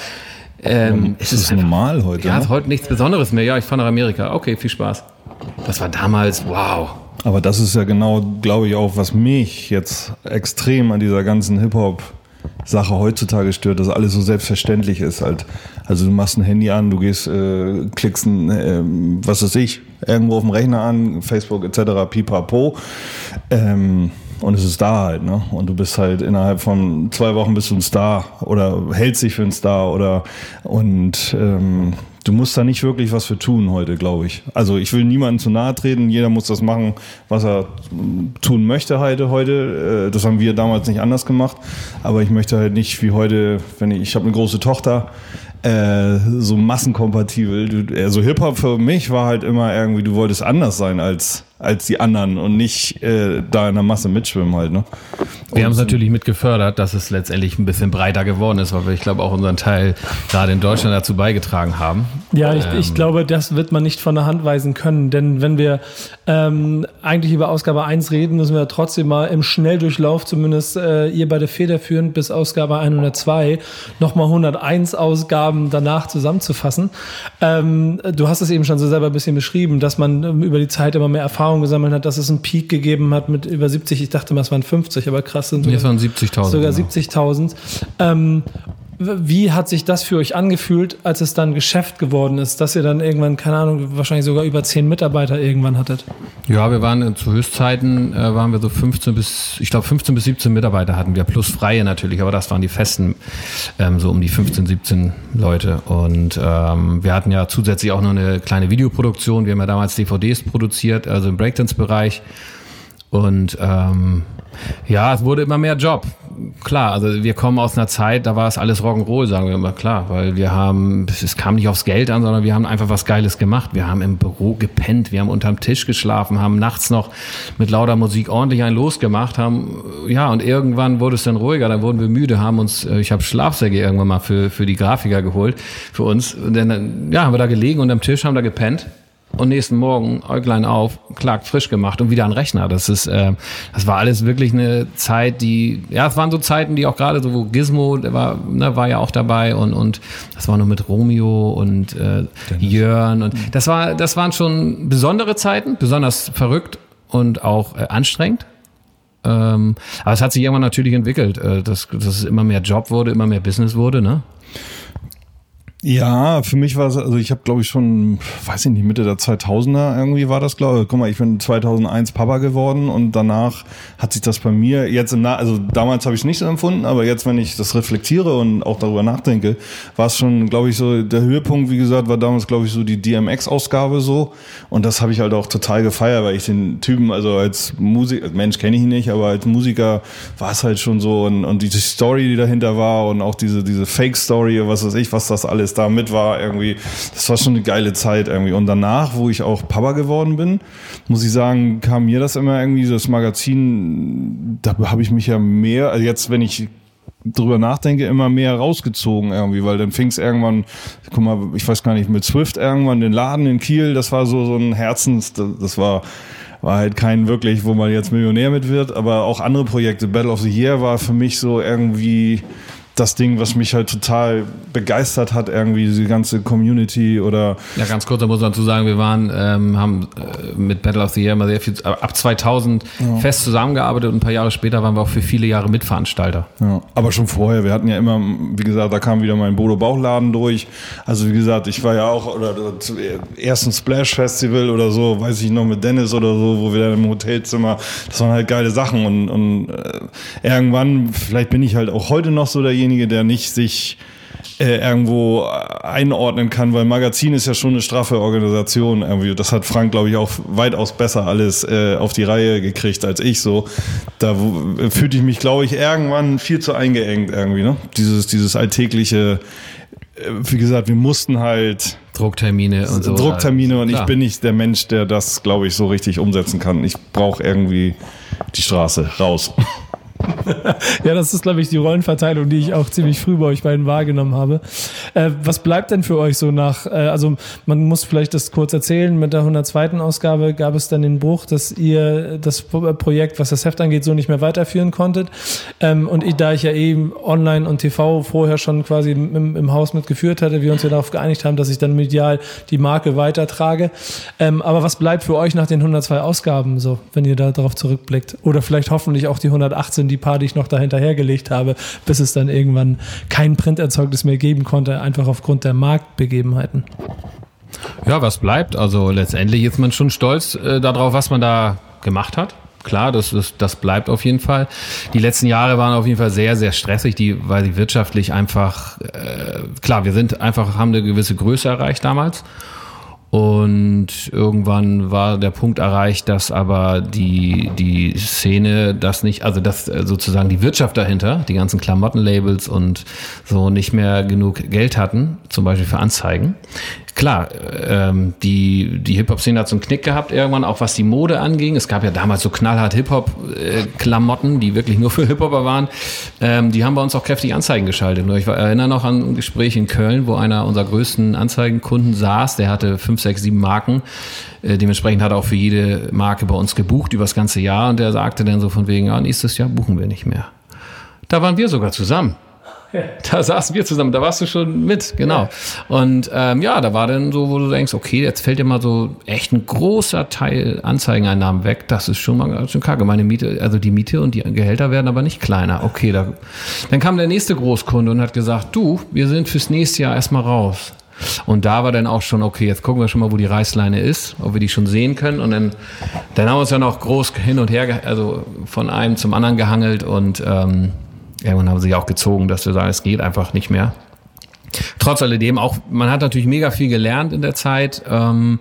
ähm, es ist normal heute. Ja, ne? ist heute nichts Besonderes mehr. Ja, ich fahre nach Amerika. Okay, viel Spaß. Das war damals, wow. Aber das ist ja genau, glaube ich, auch, was mich jetzt extrem an dieser ganzen Hip-Hop-Sache heutzutage stört, dass alles so selbstverständlich ist. Halt. Also du machst ein Handy an, du gehst, äh, klickst ein, äh, was weiß ich, irgendwo auf dem Rechner an, Facebook etc., pipapo. Ähm, und es ist da halt, ne? Und du bist halt innerhalb von zwei Wochen bist du ein Star oder hältst dich für einen Star oder und ähm, du musst da nicht wirklich was für tun heute, glaube ich. Also ich will niemandem zu nahe treten, jeder muss das machen, was er tun möchte heute. heute. Äh, Das haben wir damals nicht anders gemacht, aber ich möchte halt nicht wie heute, wenn ich, ich habe eine große Tochter, äh, so massenkompatibel. Du, also Hip-Hop für mich war halt immer irgendwie, du wolltest anders sein als, als die anderen und nicht äh, da in der Masse mitschwimmen halt. Ne? Wir haben es natürlich mit gefördert, dass es letztendlich ein bisschen breiter geworden ist, weil wir, ich glaube, auch unseren Teil gerade in Deutschland dazu beigetragen haben. Ja, ich, ich glaube, das wird man nicht von der Hand weisen können, denn wenn wir ähm, eigentlich über Ausgabe 1 reden, müssen wir trotzdem mal im Schnelldurchlauf, zumindest äh, ihr beide federführend bis Ausgabe 102, nochmal 101 Ausgaben danach zusammenzufassen. Ähm, du hast es eben schon so selber ein bisschen beschrieben, dass man ähm, über die Zeit immer mehr Erfahrung gesammelt hat, dass es einen Peak gegeben hat mit über 70, ich dachte mal, es waren 50, aber krass sind Jetzt waren 70.000. sogar genau. 70.000. Wie hat sich das für euch angefühlt, als es dann Geschäft geworden ist, dass ihr dann irgendwann, keine Ahnung, wahrscheinlich sogar über zehn Mitarbeiter irgendwann hattet? Ja, wir waren äh, zu Höchstzeiten, äh, waren wir so 15 bis, ich glaube 15 bis 17 Mitarbeiter hatten wir, plus Freie natürlich, aber das waren die festen, ähm, so um die 15, 17 Leute. Und ähm, wir hatten ja zusätzlich auch noch eine kleine Videoproduktion. Wir haben ja damals DVDs produziert, also im Breakdance-Bereich. Und ähm, ja, es wurde immer mehr Job. Klar, also wir kommen aus einer Zeit, da war es alles Rock'n'Roll, sagen wir immer klar, weil wir haben, es kam nicht aufs Geld an, sondern wir haben einfach was Geiles gemacht. Wir haben im Büro gepennt, wir haben unterm Tisch geschlafen, haben nachts noch mit lauter Musik ordentlich einen losgemacht, haben, ja, und irgendwann wurde es dann ruhiger, dann wurden wir müde, haben uns, äh, ich habe Schlafsäcke irgendwann mal für, für die Grafiker geholt, für uns. Und dann, ja, haben wir da gelegen unterm Tisch, haben da gepennt. Und nächsten Morgen Äuglein auf, klagt frisch gemacht und wieder an Rechner. Das ist, äh, das war alles wirklich eine Zeit, die, ja, es waren so Zeiten, die auch gerade so, wo Gizmo, der war, ne, war ja auch dabei und, und das war nur mit Romeo und äh, Jörn und das war, das waren schon besondere Zeiten, besonders verrückt und auch äh, anstrengend. Ähm, aber es hat sich irgendwann natürlich entwickelt, äh, dass, dass es immer mehr Job wurde, immer mehr Business wurde, ne? Ja, für mich war es, also ich habe glaube ich schon, weiß ich nicht, Mitte der 2000er irgendwie war das, glaube ich. Guck mal, ich bin 2001 Papa geworden und danach hat sich das bei mir jetzt im Nach, also damals habe ich es nicht so empfunden, aber jetzt, wenn ich das reflektiere und auch darüber nachdenke, war es schon, glaube ich, so, der Höhepunkt, wie gesagt, war damals, glaube ich, so die DMX-Ausgabe so und das habe ich halt auch total gefeiert, weil ich den Typen, also als Musiker, Mensch kenne ich ihn nicht, aber als Musiker war es halt schon so und, und diese Story, die dahinter war und auch diese, diese Fake-Story, was weiß ich, was das alles da mit war irgendwie. Das war schon eine geile Zeit irgendwie. Und danach, wo ich auch Papa geworden bin, muss ich sagen, kam mir das immer irgendwie, das Magazin, da habe ich mich ja mehr, also jetzt, wenn ich drüber nachdenke, immer mehr rausgezogen irgendwie, weil dann fing es irgendwann, guck mal, ich weiß gar nicht, mit Swift irgendwann den Laden in Kiel, das war so, so ein Herzens, das war, war halt kein wirklich, wo man jetzt Millionär mit wird, aber auch andere Projekte. Battle of the Year war für mich so irgendwie, das Ding, was mich halt total begeistert hat, irgendwie diese ganze Community oder. Ja, ganz kurz, da muss man dazu sagen, wir waren, ähm, haben äh, mit Battle of the Year immer sehr viel, ab 2000 ja. fest zusammengearbeitet und ein paar Jahre später waren wir auch für viele Jahre Mitveranstalter. Ja, aber schon vorher, wir hatten ja immer, wie gesagt, da kam wieder mein Bodo Bauchladen durch. Also wie gesagt, ich war ja auch, oder, oder ersten Splash Festival oder so, weiß ich noch, mit Dennis oder so, wo wir dann im Hotelzimmer, das waren halt geile Sachen und, und äh, irgendwann, vielleicht bin ich halt auch heute noch so derjenige, derjenige, der nicht sich äh, irgendwo einordnen kann, weil Magazin ist ja schon eine straffe Organisation irgendwie. Das hat Frank, glaube ich, auch weitaus besser alles äh, auf die Reihe gekriegt als ich so. Da fühlte ich mich, glaube ich, irgendwann viel zu eingeengt irgendwie, ne? Dieses, dieses alltägliche, äh, wie gesagt, wir mussten halt Drucktermine und so. Drucktermine und Klar. ich bin nicht der Mensch, der das, glaube ich, so richtig umsetzen kann. Ich brauche irgendwie die Straße raus. Ja, das ist, glaube ich, die Rollenverteilung, die ich auch ziemlich früh bei euch beiden wahrgenommen habe. Äh, was bleibt denn für euch so nach, äh, also man muss vielleicht das kurz erzählen, mit der 102. Ausgabe gab es dann den Bruch, dass ihr das Projekt, was das Heft angeht, so nicht mehr weiterführen konntet. Ähm, und ich, da ich ja eben online und TV vorher schon quasi im, im, Haus mitgeführt hatte, wir uns ja darauf geeinigt haben, dass ich dann medial die Marke weitertrage. Ähm, aber was bleibt für euch nach den 102 Ausgaben so, wenn ihr da darauf zurückblickt? Oder vielleicht hoffentlich auch die 118, die die paar, die ich noch dahinterhergelegt habe, bis es dann irgendwann kein Printerzeugnis mehr geben konnte, einfach aufgrund der Marktbegebenheiten. Ja, was bleibt? Also letztendlich ist man schon stolz äh, darauf, was man da gemacht hat. Klar, das, das, das bleibt auf jeden Fall. Die letzten Jahre waren auf jeden Fall sehr, sehr stressig, die, weil sie wirtschaftlich einfach, äh, klar, wir sind einfach, haben eine gewisse Größe erreicht damals und irgendwann war der Punkt erreicht, dass aber die, die Szene das nicht, also dass sozusagen die Wirtschaft dahinter, die ganzen Klamottenlabels und so nicht mehr genug Geld hatten, zum Beispiel für Anzeigen klar, ähm, die, die Hip-Hop-Szene hat so einen Knick gehabt irgendwann, auch was die Mode anging. Es gab ja damals so knallhart Hip-Hop-Klamotten, die wirklich nur für Hip-Hopper waren. Ähm, die haben bei uns auch kräftig Anzeigen geschaltet. Ich erinnere noch an ein Gespräch in Köln, wo einer unserer größten Anzeigenkunden saß. Der hatte fünf, sechs, sieben Marken. Äh, dementsprechend hat er auch für jede Marke bei uns gebucht über das ganze Jahr. Und der sagte dann so von wegen, ja, nächstes Jahr buchen wir nicht mehr. Da waren wir sogar zusammen. Da saßen wir zusammen, da warst du schon mit, genau. Und ähm, ja, da war dann so, wo du denkst, okay, jetzt fällt dir mal so echt ein großer Teil Anzeigeneinnahmen weg. Das ist schon mal ganz schön kacke. Meine Miete, also die Miete und die Gehälter werden aber nicht kleiner. Okay, da, dann kam der nächste Großkunde und hat gesagt, du, wir sind fürs nächste Jahr erstmal raus. Und da war dann auch schon, okay, jetzt gucken wir schon mal, wo die Reißleine ist, ob wir die schon sehen können. Und dann, dann haben wir uns ja noch groß hin und her, also von einem zum anderen gehangelt und ähm, irgendwann haben sie sich auch gezogen, dass wir sagen, es geht einfach nicht mehr. Trotz alledem auch, man hat natürlich mega viel gelernt in der Zeit. Ähm,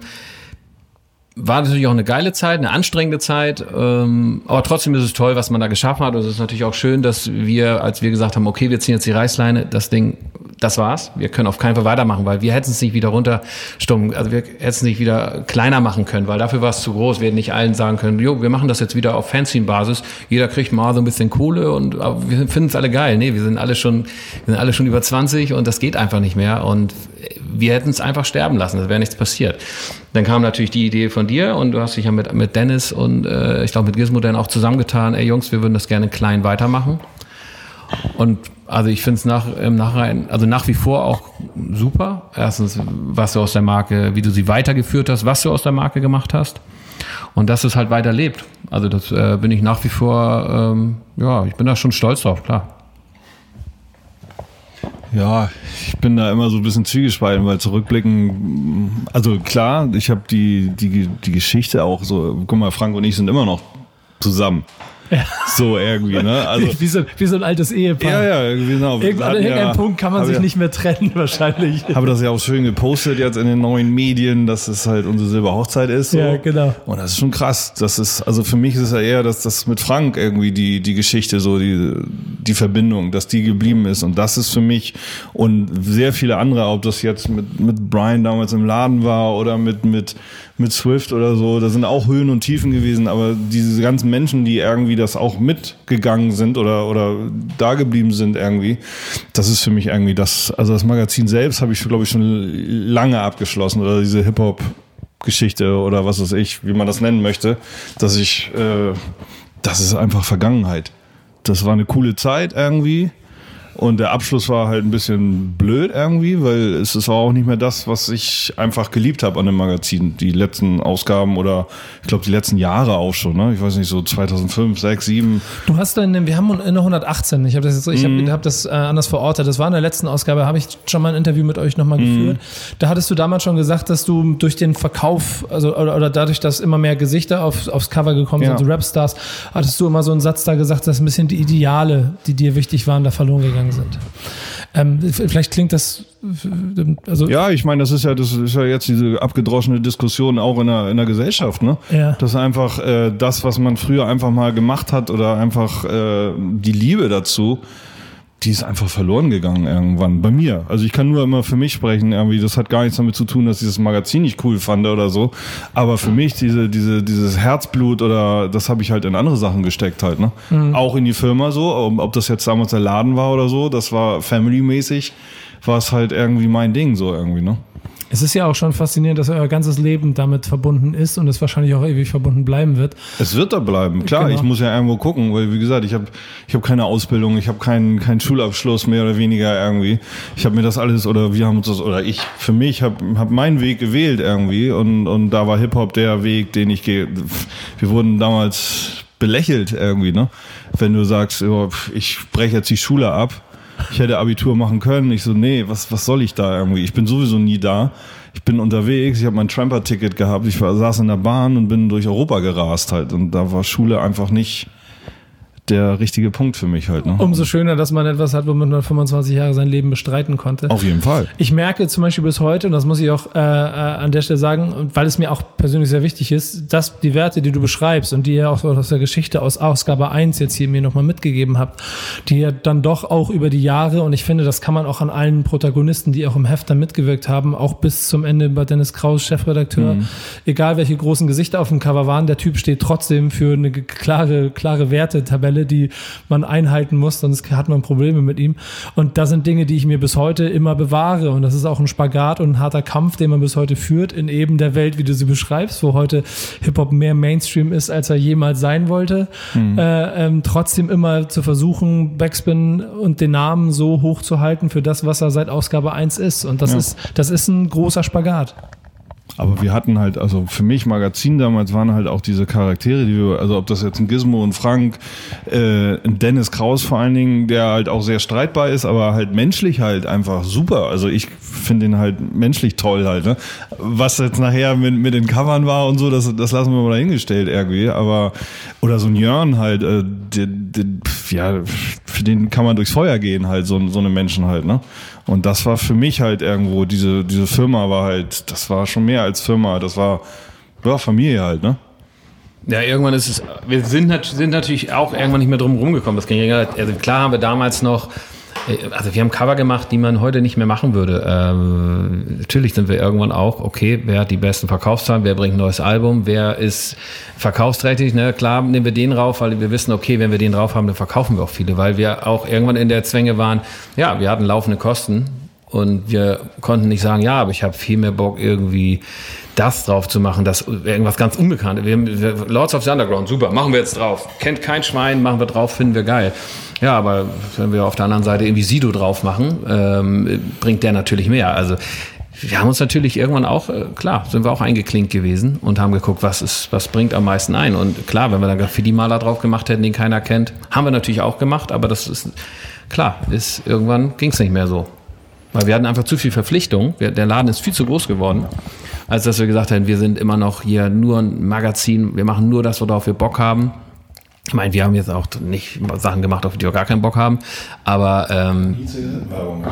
war natürlich auch eine geile Zeit, eine anstrengende Zeit, ähm, aber trotzdem ist es toll, was man da geschaffen hat. Und es ist natürlich auch schön, dass wir, als wir gesagt haben, okay, wir ziehen jetzt die Reißleine, das Ding, das war's. Wir können auf keinen Fall weitermachen, weil wir hätten es nicht wieder runterstummen, also wir hätten es nicht wieder kleiner machen können, weil dafür war es zu groß. Wir hätten nicht allen sagen können, jo, wir machen das jetzt wieder auf Fanzine-Basis. Jeder kriegt mal so ein bisschen Kohle und wir finden es alle geil. Nee, wir sind alle schon, wir sind alle schon über 20 und das geht einfach nicht mehr. Und wir hätten es einfach sterben lassen, es wäre nichts passiert. Dann kam natürlich die Idee von dir und du hast dich ja mit, mit Dennis und äh, ich glaube mit Gizmo dann auch zusammengetan, ey Jungs, wir würden das gerne klein weitermachen. Und also ich finde es nach, im also nach wie vor auch super. Erstens, was du aus der Marke, wie du sie weitergeführt hast, was du aus der Marke gemacht hast. Und dass es halt weiter lebt. Also das äh, bin ich nach wie vor, ähm, ja, ich bin da schon stolz drauf, klar. Ja, ich bin da immer so ein bisschen zwiegespalten, weil zurückblicken, also klar, ich habe die, die, die Geschichte auch so, guck mal, Frank und ich sind immer noch zusammen. Ja. So irgendwie, ne? Also, wie, so, wie so ein altes Ehepaar. Ja, ja, genau. Irgendwann an irgendeinem ja, Punkt kann man sich ja, nicht mehr trennen, wahrscheinlich. Habe das ja auch schön gepostet jetzt in den neuen Medien, dass es halt unsere Silberhochzeit ist. So. Ja, genau. Und das ist schon krass. Das ist, also für mich ist es ja eher, dass das mit Frank irgendwie die, die Geschichte, so die, die Verbindung, dass die geblieben ist. Und das ist für mich und sehr viele andere, ob das jetzt mit, mit Brian damals im Laden war oder mit, mit, mit Swift oder so, da sind auch Höhen und Tiefen gewesen, aber diese ganzen Menschen, die irgendwie das auch mitgegangen sind oder, oder da geblieben sind irgendwie, das ist für mich irgendwie das, also das Magazin selbst habe ich, glaube ich, schon lange abgeschlossen oder diese Hip-Hop Geschichte oder was weiß ich, wie man das nennen möchte, dass ich, äh, das ist einfach Vergangenheit. Das war eine coole Zeit irgendwie. Und der Abschluss war halt ein bisschen blöd irgendwie, weil es ist auch nicht mehr das, was ich einfach geliebt habe an dem Magazin. Die letzten Ausgaben oder ich glaube die letzten Jahre auch schon. Ne? Ich weiß nicht, so 2005, 6, 7. Du hast dann, wir haben in der 118, ich habe das jetzt, ich habe mhm. hab das äh, anders verortet. Das war in der letzten Ausgabe, habe ich schon mal ein Interview mit euch nochmal mhm. geführt. Da hattest du damals schon gesagt, dass du durch den Verkauf, also oder, oder dadurch, dass immer mehr Gesichter auf, aufs Cover gekommen ja. sind, so Rapstars, hattest du immer so einen Satz da gesagt, dass ein bisschen die Ideale, die dir wichtig waren, da verloren gegangen gegangen sind. Ähm, vielleicht klingt das also ja, ich meine, das ist ja das ist ja jetzt diese abgedroschene Diskussion auch in der, in der Gesellschaft, ne? Ja. Das einfach äh, das, was man früher einfach mal gemacht hat oder einfach äh, die Liebe dazu, die ist einfach verloren gegangen irgendwann bei mir. Also ich kann nur immer für mich sprechen, irgendwie. Das hat gar nichts damit zu tun, dass ich das Magazin nicht cool fand oder so. Aber für mich diese, diese, dieses Herzblut oder das habe ich halt in andere Sachen gesteckt halt, ne? Mhm. Auch in die Firma so, ob das jetzt damals der Laden war oder so, das war family-mäßig, war es halt irgendwie mein Ding so irgendwie, ne? Es ist ja auch schon faszinierend, dass euer ganzes Leben damit verbunden ist und es wahrscheinlich auch ewig verbunden bleiben wird. Es wird da bleiben, klar. Genau. Ich muss ja irgendwo gucken, weil wie gesagt, ich habe ich hab keine Ausbildung, ich habe keinen keinen Schulabschluss mehr oder weniger irgendwie. Ich habe mir das alles oder wir haben uns das oder ich für mich habe hab meinen Weg gewählt irgendwie und und da war Hip Hop der Weg, den ich gehe. Wir wurden damals belächelt irgendwie, ne? Wenn du sagst, ich breche jetzt die Schule ab ich hätte Abitur machen können. Ich so, nee, was, was soll ich da irgendwie? Ich bin sowieso nie da. Ich bin unterwegs, ich habe mein Tramper-Ticket gehabt, ich war, saß in der Bahn und bin durch Europa gerast halt. Und da war Schule einfach nicht der richtige Punkt für mich halt. Ne? Umso schöner, dass man etwas hat, womit man 25 Jahre sein Leben bestreiten konnte. Auf jeden Fall. Ich merke zum Beispiel bis heute, und das muss ich auch äh, äh, an der Stelle sagen, weil es mir auch persönlich sehr wichtig ist, dass die Werte, die du beschreibst und die ihr auch aus der Geschichte aus Ausgabe 1 jetzt hier mir nochmal mitgegeben habt, die ja dann doch auch über die Jahre, und ich finde, das kann man auch an allen Protagonisten, die auch im Heft dann mitgewirkt haben, auch bis zum Ende bei Dennis Kraus, Chefredakteur, mhm. egal welche großen Gesichter auf dem Cover waren, der Typ steht trotzdem für eine klare, klare Wertetabelle Tabelle, die man einhalten muss, sonst hat man Probleme mit ihm. Und das sind Dinge, die ich mir bis heute immer bewahre. Und das ist auch ein Spagat und ein harter Kampf, den man bis heute führt in eben der Welt, wie du sie beschreibst, wo heute Hip-Hop mehr Mainstream ist, als er jemals sein wollte. Mhm. Äh, ähm, trotzdem immer zu versuchen, Backspin und den Namen so hoch zu halten für das, was er seit Ausgabe 1 ist. Und das ja. ist, das ist ein großer Spagat. Aber wir hatten halt, also für mich Magazin damals waren halt auch diese Charaktere, die wir, also ob das jetzt ein Gizmo und Frank, äh, ein Dennis Kraus vor allen Dingen, der halt auch sehr streitbar ist, aber halt menschlich halt einfach super. Also ich finde ihn halt menschlich toll halt. Ne? Was jetzt nachher mit, mit den Covern war und so, das, das lassen wir mal dahingestellt irgendwie. Aber oder so ein Jörn halt, äh, der, der, ja, für den kann man durchs Feuer gehen halt, so, so eine Menschen halt. Ne? Und das war für mich halt irgendwo, diese, diese Firma war halt, das war schon mehr als Firma, das war ja, Familie halt, ne? Ja, irgendwann ist es, wir sind, sind natürlich auch irgendwann nicht mehr drum rumgekommen. Das ging, also klar haben wir damals noch also wir haben Cover gemacht, die man heute nicht mehr machen würde. Ähm, natürlich sind wir irgendwann auch, okay, wer hat die besten Verkaufszahlen, wer bringt ein neues Album, wer ist verkaufsträchtig, ne? Klar nehmen wir den rauf, weil wir wissen, okay, wenn wir den drauf haben, dann verkaufen wir auch viele, weil wir auch irgendwann in der Zwänge waren, ja, wir hatten laufende Kosten Und wir konnten nicht sagen, ja, aber ich habe viel mehr Bock, irgendwie das drauf zu machen, das irgendwas ganz Unbekanntes. Lords of the Underground, super, machen wir jetzt drauf. Kennt kein Schwein, machen wir drauf, finden wir geil. Ja, aber wenn wir auf der anderen Seite irgendwie Sido drauf machen, ähm, bringt der natürlich mehr. Also wir haben uns natürlich irgendwann auch, äh, klar, sind wir auch eingeklinkt gewesen und haben geguckt, was ist, was bringt am meisten ein. Und klar, wenn wir dann Graffiti-Maler drauf gemacht hätten, den keiner kennt, haben wir natürlich auch gemacht, aber das ist, klar, ist, irgendwann ging es nicht mehr so. Weil wir hatten einfach zu viel Verpflichtung. Wir, der Laden ist viel zu groß geworden, als dass wir gesagt hätten, wir sind immer noch hier nur ein Magazin, wir machen nur das, worauf wir Bock haben. Ich meine, wir haben jetzt auch nicht Sachen gemacht, auf die wir gar keinen Bock haben, aber ähm,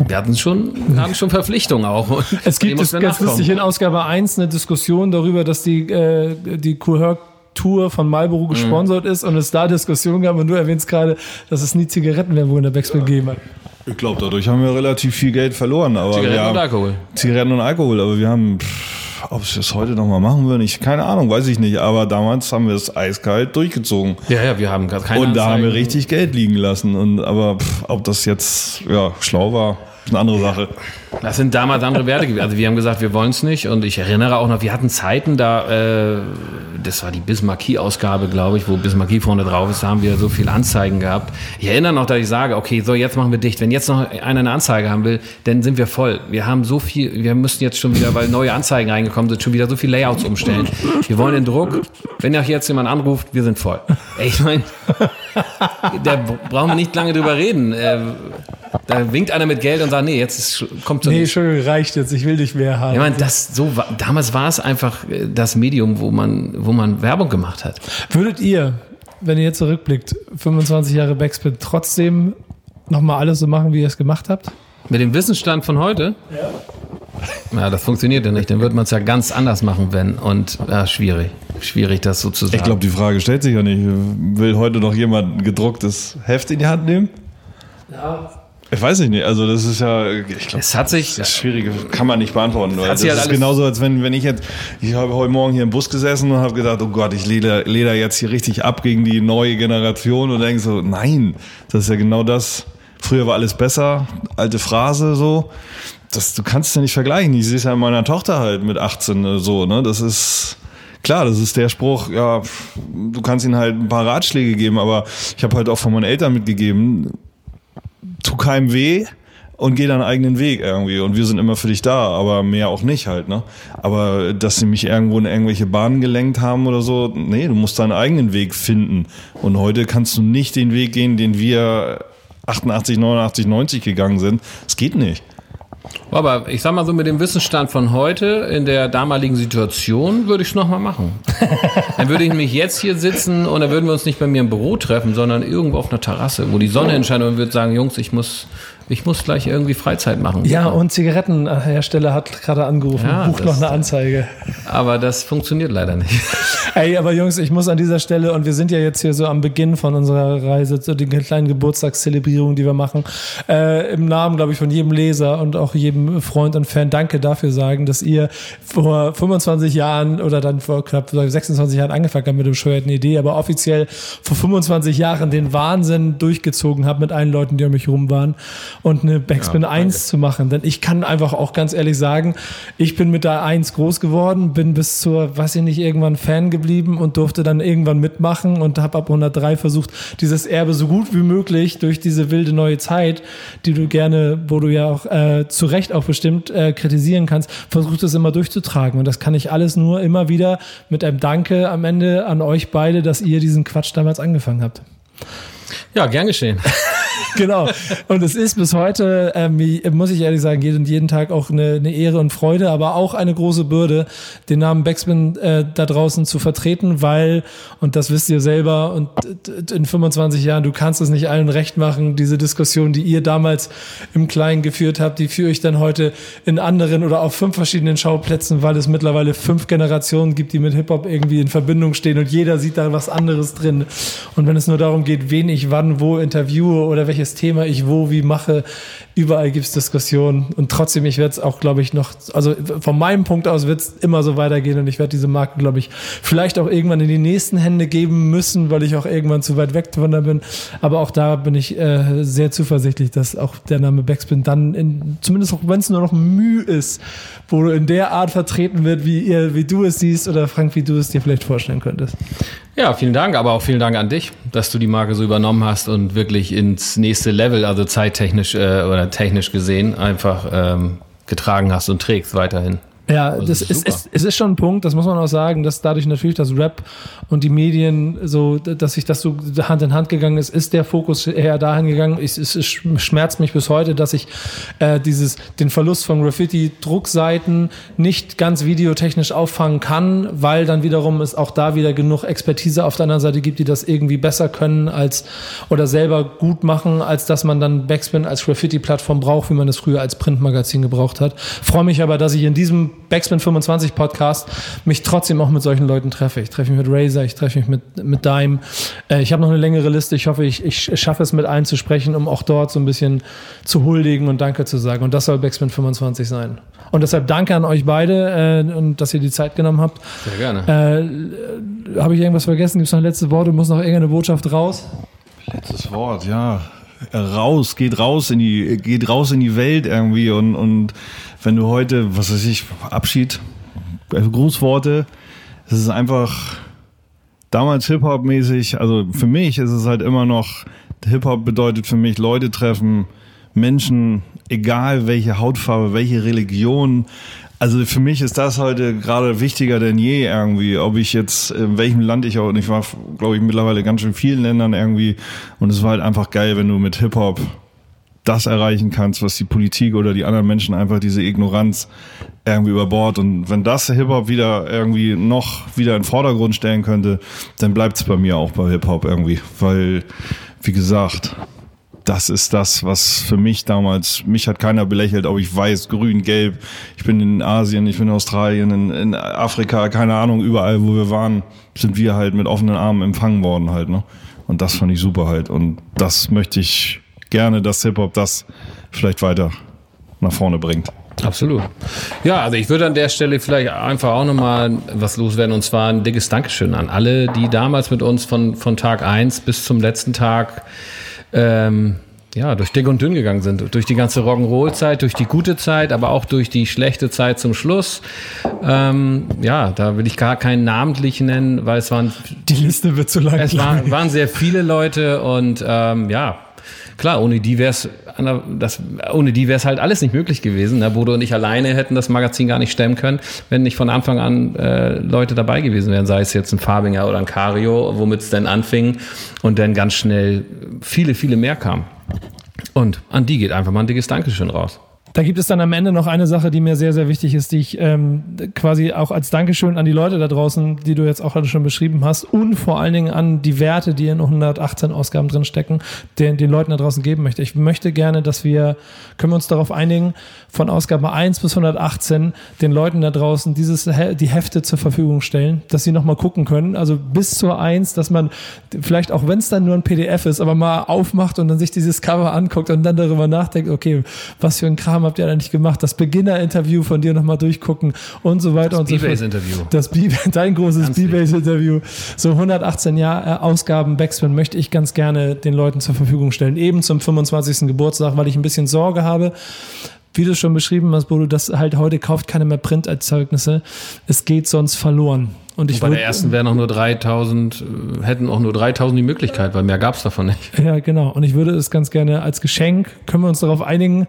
wir hatten schon, wir hatten schon Verpflichtungen auch. Es gibt es ganz lustig in Ausgabe 1 eine Diskussion darüber, dass die, äh, die Cohort Tour von Marlboro gesponsert mhm. ist und es da Diskussionen gab und du erwähnst gerade, dass es nie Zigarettenwerbung in der Backspin gegeben hat. Ich glaube, dadurch haben wir relativ viel Geld verloren. Aber Zigaretten haben, und Alkohol. Zigaretten und Alkohol, aber wir haben, ob es das heute nochmal machen würden, ich keine Ahnung, weiß ich nicht. Aber damals haben wir es eiskalt durchgezogen. Ja, ja, wir haben keine Und da haben wir richtig Geld liegen lassen. Und aber pff, ob das jetzt ja, schlau war, ist eine andere Sache. Das sind damals andere Werte gewesen. Also wir haben gesagt, wir wollen es nicht. Und ich erinnere auch noch, wir hatten Zeiten da, äh, das war die Bismarcky-Ausgabe, glaube ich, wo Bismarcky vorne drauf ist, da haben wir so viel Anzeigen gehabt. Ich erinnere noch, dass ich sage, okay, so jetzt machen wir dicht. Wenn jetzt noch einer eine Anzeige haben will, dann sind wir voll. Wir haben so viel, wir müssen jetzt schon wieder, weil neue Anzeigen reingekommen sind, schon wieder so viele Layouts umstellen. Wir wollen den Druck. Wenn auch jetzt jemand anruft, wir sind voll. Ey, ich meine, da brauchen wir nicht lange drüber reden. Äh, da winkt einer mit Geld und sagt, nee, jetzt ist, kommt so Nee, schon reicht jetzt, ich will nicht mehr haben. Ja, man, das so war, damals war es einfach äh, das Medium, wo man, wo man Werbung gemacht hat. Würdet ihr, wenn ihr jetzt zurückblickt, 25 Jahre Backspin trotzdem nochmal alles so machen, wie ihr es gemacht habt? Mit dem Wissensstand von heute? Ja. Ja, das funktioniert ja nicht. Dann wird man es ja ganz anders machen, wenn. Und ja, schwierig. Schwierig, das so zu sagen. Ich glaube, die Frage stellt sich ja nicht. Will heute noch jemand ein gedrucktes Heft in die Hand nehmen? Ja, ich weiß nicht, also das ist ja, ich glaube, es hat sich, das ist schwierig, kann man nicht beantworten. Weil das halt ist genauso, als wenn, wenn ich jetzt, ich habe heute Morgen hier im Bus gesessen und habe gedacht, oh Gott, ich leder, leder jetzt hier richtig ab gegen die neue Generation und denke so, nein, das ist ja genau das. Früher war alles besser, alte Phrase so. Das, du kannst es ja nicht vergleichen. Ich sehe es ja meiner Tochter halt mit 18 äh, so, ne? Das ist, klar, das ist der Spruch, ja, du kannst ihnen halt ein paar Ratschläge geben, aber ich habe halt auch von meinen Eltern mitgegeben, tu keinem weh und geh deinen eigenen Weg irgendwie. Und wir sind immer für dich da, aber mehr auch nicht halt, ne? Aber dass sie mich irgendwo in irgendwelche Bahnen gelenkt haben oder so, nee, du musst deinen eigenen Weg finden. Und heute kannst du nicht den Weg gehen, den wir 88, 89, 90 gegangen sind. Es geht nicht. Aber ich sag mal so, mit dem Wissensstand von heute, in der damaligen Situation, würde ich es nochmal machen. dann würde ich nämlich jetzt hier sitzen und dann würden wir uns nicht bei mir im Büro treffen, sondern irgendwo auf einer Terrasse, wo die Sonne entscheidet und würde sagen, Jungs, ich muss ich muss gleich irgendwie Freizeit machen. Ja, und Zigarettenhersteller hat gerade angerufen, ja, bucht noch eine Anzeige. Aber das funktioniert leider nicht. Ey, aber Jungs, ich muss an dieser Stelle, und wir sind ja jetzt hier so am Beginn von unserer Reise zu den kleinen Geburtstagszelebrierungen, die wir machen, äh, im Namen, glaube ich, von jedem Leser und auch jedem Freund und Fan Danke dafür sagen, dass ihr vor 25 Jahren oder dann vor knapp 26 Jahren angefangen habt mit dem bescheuerten Idee, aber offiziell vor 25 Jahren den Wahnsinn durchgezogen habt mit allen Leuten, die um mich rum waren und eine Backspin ja, 1 zu machen. Denn ich kann einfach auch ganz ehrlich sagen, ich bin mit der 1 groß geworden, bin bis zur, weiß ich nicht, irgendwann Fan geblieben und durfte dann irgendwann mitmachen und habe ab 103 versucht, dieses Erbe so gut wie möglich durch diese wilde neue Zeit, die du gerne, wo du ja auch äh, zu Recht auch bestimmt äh, kritisieren kannst, versucht es immer durchzutragen. Und das kann ich alles nur immer wieder mit einem Danke am Ende an euch beide, dass ihr diesen Quatsch damals angefangen habt. Ja, gern geschehen. genau. Und es ist bis heute, ähm, muss ich ehrlich sagen, jeden, jeden Tag auch eine, eine Ehre und Freude, aber auch eine große Bürde, den Namen Backspin äh, da draußen zu vertreten, weil, und das wisst ihr selber, und in 25 Jahren, du kannst es nicht allen recht machen, diese Diskussion, die ihr damals im Kleinen geführt habt, die führe ich dann heute in anderen oder auf fünf verschiedenen Schauplätzen, weil es mittlerweile fünf Generationen gibt, die mit Hip-Hop irgendwie in Verbindung stehen und jeder sieht da was anderes drin. Und wenn es nur darum geht, wen ich wann wo interviewe oder welche welches Thema ich wo wie mache. Überall gibt es Diskussionen und trotzdem, ich werde es auch, glaube ich, noch, also von meinem Punkt aus wird es immer so weitergehen und ich werde diese Marke, glaube ich, vielleicht auch irgendwann in die nächsten Hände geben müssen, weil ich auch irgendwann zu weit weg von bin. Aber auch da bin ich äh, sehr zuversichtlich, dass auch der Name Backspin dann, in, zumindest auch wenn es nur noch Mühe ist, wo du in der Art vertreten wird, wie, ihr, wie du es siehst oder Frank, wie du es dir vielleicht vorstellen könntest. Ja, vielen Dank, aber auch vielen Dank an dich, dass du die Marke so übernommen hast und wirklich ins nächste Level, also zeittechnisch äh, oder technisch gesehen, einfach ähm, getragen hast und trägst weiterhin. Ja, also das ist, ist, es ist schon ein Punkt, das muss man auch sagen, dass dadurch natürlich das Rap und die Medien so, dass sich das so Hand in Hand gegangen ist, ist der Fokus eher dahin gegangen. Es, es, es schmerzt mich bis heute, dass ich äh, dieses, den Verlust von Graffiti-Druckseiten nicht ganz videotechnisch auffangen kann, weil dann wiederum es auch da wieder genug Expertise auf der anderen Seite gibt, die das irgendwie besser können als oder selber gut machen, als dass man dann Backspin als Graffiti-Plattform braucht, wie man es früher als Printmagazin gebraucht hat. Freue mich aber, dass ich in diesem Backspin 25 Podcast mich trotzdem auch mit solchen Leuten treffe. Ich treffe mich mit Razer, ich treffe mich mit, mit Dime. Äh, ich habe noch eine längere Liste. Ich hoffe, ich, ich schaffe es mit allen zu sprechen, um auch dort so ein bisschen zu huldigen und Danke zu sagen. Und das soll Backspin 25 sein. Und deshalb danke an euch beide äh, und dass ihr die Zeit genommen habt. Sehr gerne. Äh, habe ich irgendwas vergessen? Gibt es noch letzte Worte? Muss noch irgendeine Botschaft raus? Letztes Wort, ja raus, geht raus in die, geht raus in die Welt irgendwie und, und wenn du heute, was weiß ich, Abschied, Grußworte, es ist einfach damals Hip-Hop-mäßig, also für mich ist es halt immer noch, Hip-Hop bedeutet für mich Leute treffen, Menschen, egal welche Hautfarbe, welche Religion, also für mich ist das heute gerade wichtiger denn je irgendwie, ob ich jetzt, in welchem Land ich auch, und ich war, glaube ich, mittlerweile ganz schön vielen Ländern irgendwie und es war halt einfach geil, wenn du mit Hip-Hop das erreichen kannst, was die Politik oder die anderen Menschen einfach diese Ignoranz irgendwie über Bord und wenn das Hip-Hop wieder irgendwie noch wieder in den Vordergrund stellen könnte, dann bleibt es bei mir auch bei Hip-Hop irgendwie, weil, wie gesagt, das ist das, was für mich damals, mich hat keiner belächelt, ob ich weiß, grün, gelb. Ich bin in Asien, ich bin in Australien, in, in Afrika, keine Ahnung, überall, wo wir waren, sind wir halt mit offenen Armen empfangen worden halt, ne? Und das fand ich super halt. Und das möchte ich gerne, dass Hip-Hop das vielleicht weiter nach vorne bringt. Absolut. Ja, also ich würde an der Stelle vielleicht einfach auch nochmal was loswerden und zwar ein dickes Dankeschön an alle, die damals mit uns von, von Tag eins bis zum letzten Tag ähm, ja, durch dick und dünn gegangen sind. Durch die ganze Rock'n'Roll-Zeit, durch die gute Zeit, aber auch durch die schlechte Zeit zum Schluss. Ähm, ja, da will ich gar keinen namentlich nennen, weil es waren. Die Liste wird zu lang. Es waren, waren sehr viele Leute und ähm, ja, klar, ohne die wäre es das, ohne die wäre es halt alles nicht möglich gewesen. Ne? Bodo und ich alleine hätten das Magazin gar nicht stemmen können, wenn nicht von Anfang an äh, Leute dabei gewesen wären, sei es jetzt ein Farbinger oder ein Cario, womit es dann anfing und dann ganz schnell viele, viele mehr kamen. Und an die geht einfach mal ein dickes Dankeschön raus. Da gibt es dann am Ende noch eine Sache, die mir sehr, sehr wichtig ist, die ich ähm, quasi auch als Dankeschön an die Leute da draußen, die du jetzt auch schon beschrieben hast, und vor allen Dingen an die Werte, die in 118 Ausgaben drin stecken, den, den Leuten da draußen geben möchte. Ich möchte gerne, dass wir, können wir uns darauf einigen, von Ausgabe 1 bis 118 den Leuten da draußen dieses, die Hefte zur Verfügung stellen, dass sie nochmal gucken können. Also bis zur 1, dass man vielleicht auch, wenn es dann nur ein PDF ist, aber mal aufmacht und dann sich dieses Cover anguckt und dann darüber nachdenkt, okay, was für ein Kram Kram habt ihr eigentlich gemacht? Das Beginner-Interview von dir nochmal durchgucken und so weiter das und so fort. Das B dein großes B-Base-Interview. So 118 Jahr äh, Ausgaben Backspin möchte ich ganz gerne den Leuten zur Verfügung stellen. Eben zum 25. Geburtstag, weil ich ein bisschen Sorge habe, wie du schon beschrieben hast, Bodo, dass halt heute kauft keiner mehr Printerzeugnisse. Es geht sonst verloren. Und ich und bei der ersten wären auch nur 3000, äh, hätten auch nur 3000 die Möglichkeit, weil mehr gab es davon nicht. Ja, genau. Und ich würde es ganz gerne als Geschenk, können wir uns darauf einigen,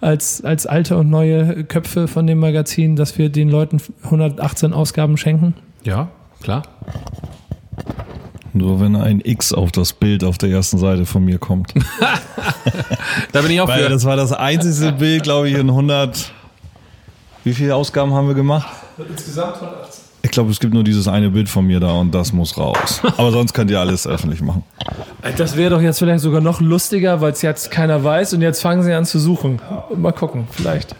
als, als alte und neue Köpfe von dem Magazin, dass wir den Leuten 118 Ausgaben schenken? Ja, klar. Nur wenn ein X auf das Bild auf der ersten Seite von mir kommt. da bin ich auch Weil für. das war das einzige Bild, glaube ich, in 100. Wie viele Ausgaben haben wir gemacht? Insgesamt 118. Ich glaube, es gibt nur dieses eine Bild von mir da und das muss raus. Aber sonst könnt ihr alles öffentlich machen. Das wäre doch jetzt vielleicht sogar noch lustiger, weil es jetzt keiner weiß und jetzt fangen sie an zu suchen. Mal gucken, vielleicht.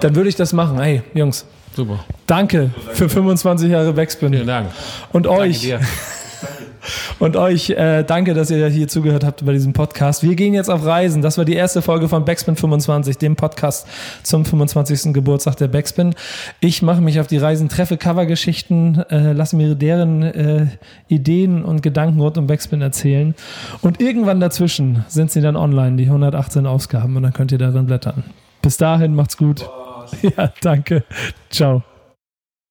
Dann würde ich das machen. Hey, Jungs. Super. Danke für 25 Jahre Backspin. Vielen Dank. Und euch. Und euch äh, danke, dass ihr hier zugehört habt bei diesem Podcast. Wir gehen jetzt auf Reisen. Das war die erste Folge von Backspin 25, dem Podcast zum 25. Geburtstag der Backspin. Ich mache mich auf die Reisen, treffe Covergeschichten, äh, lasse mir deren äh, Ideen und Gedanken rund um Backspin erzählen. Und irgendwann dazwischen sind sie dann online, die 118 Ausgaben, und dann könnt ihr darin blättern. Bis dahin, macht's gut. Ja, danke. Ciao.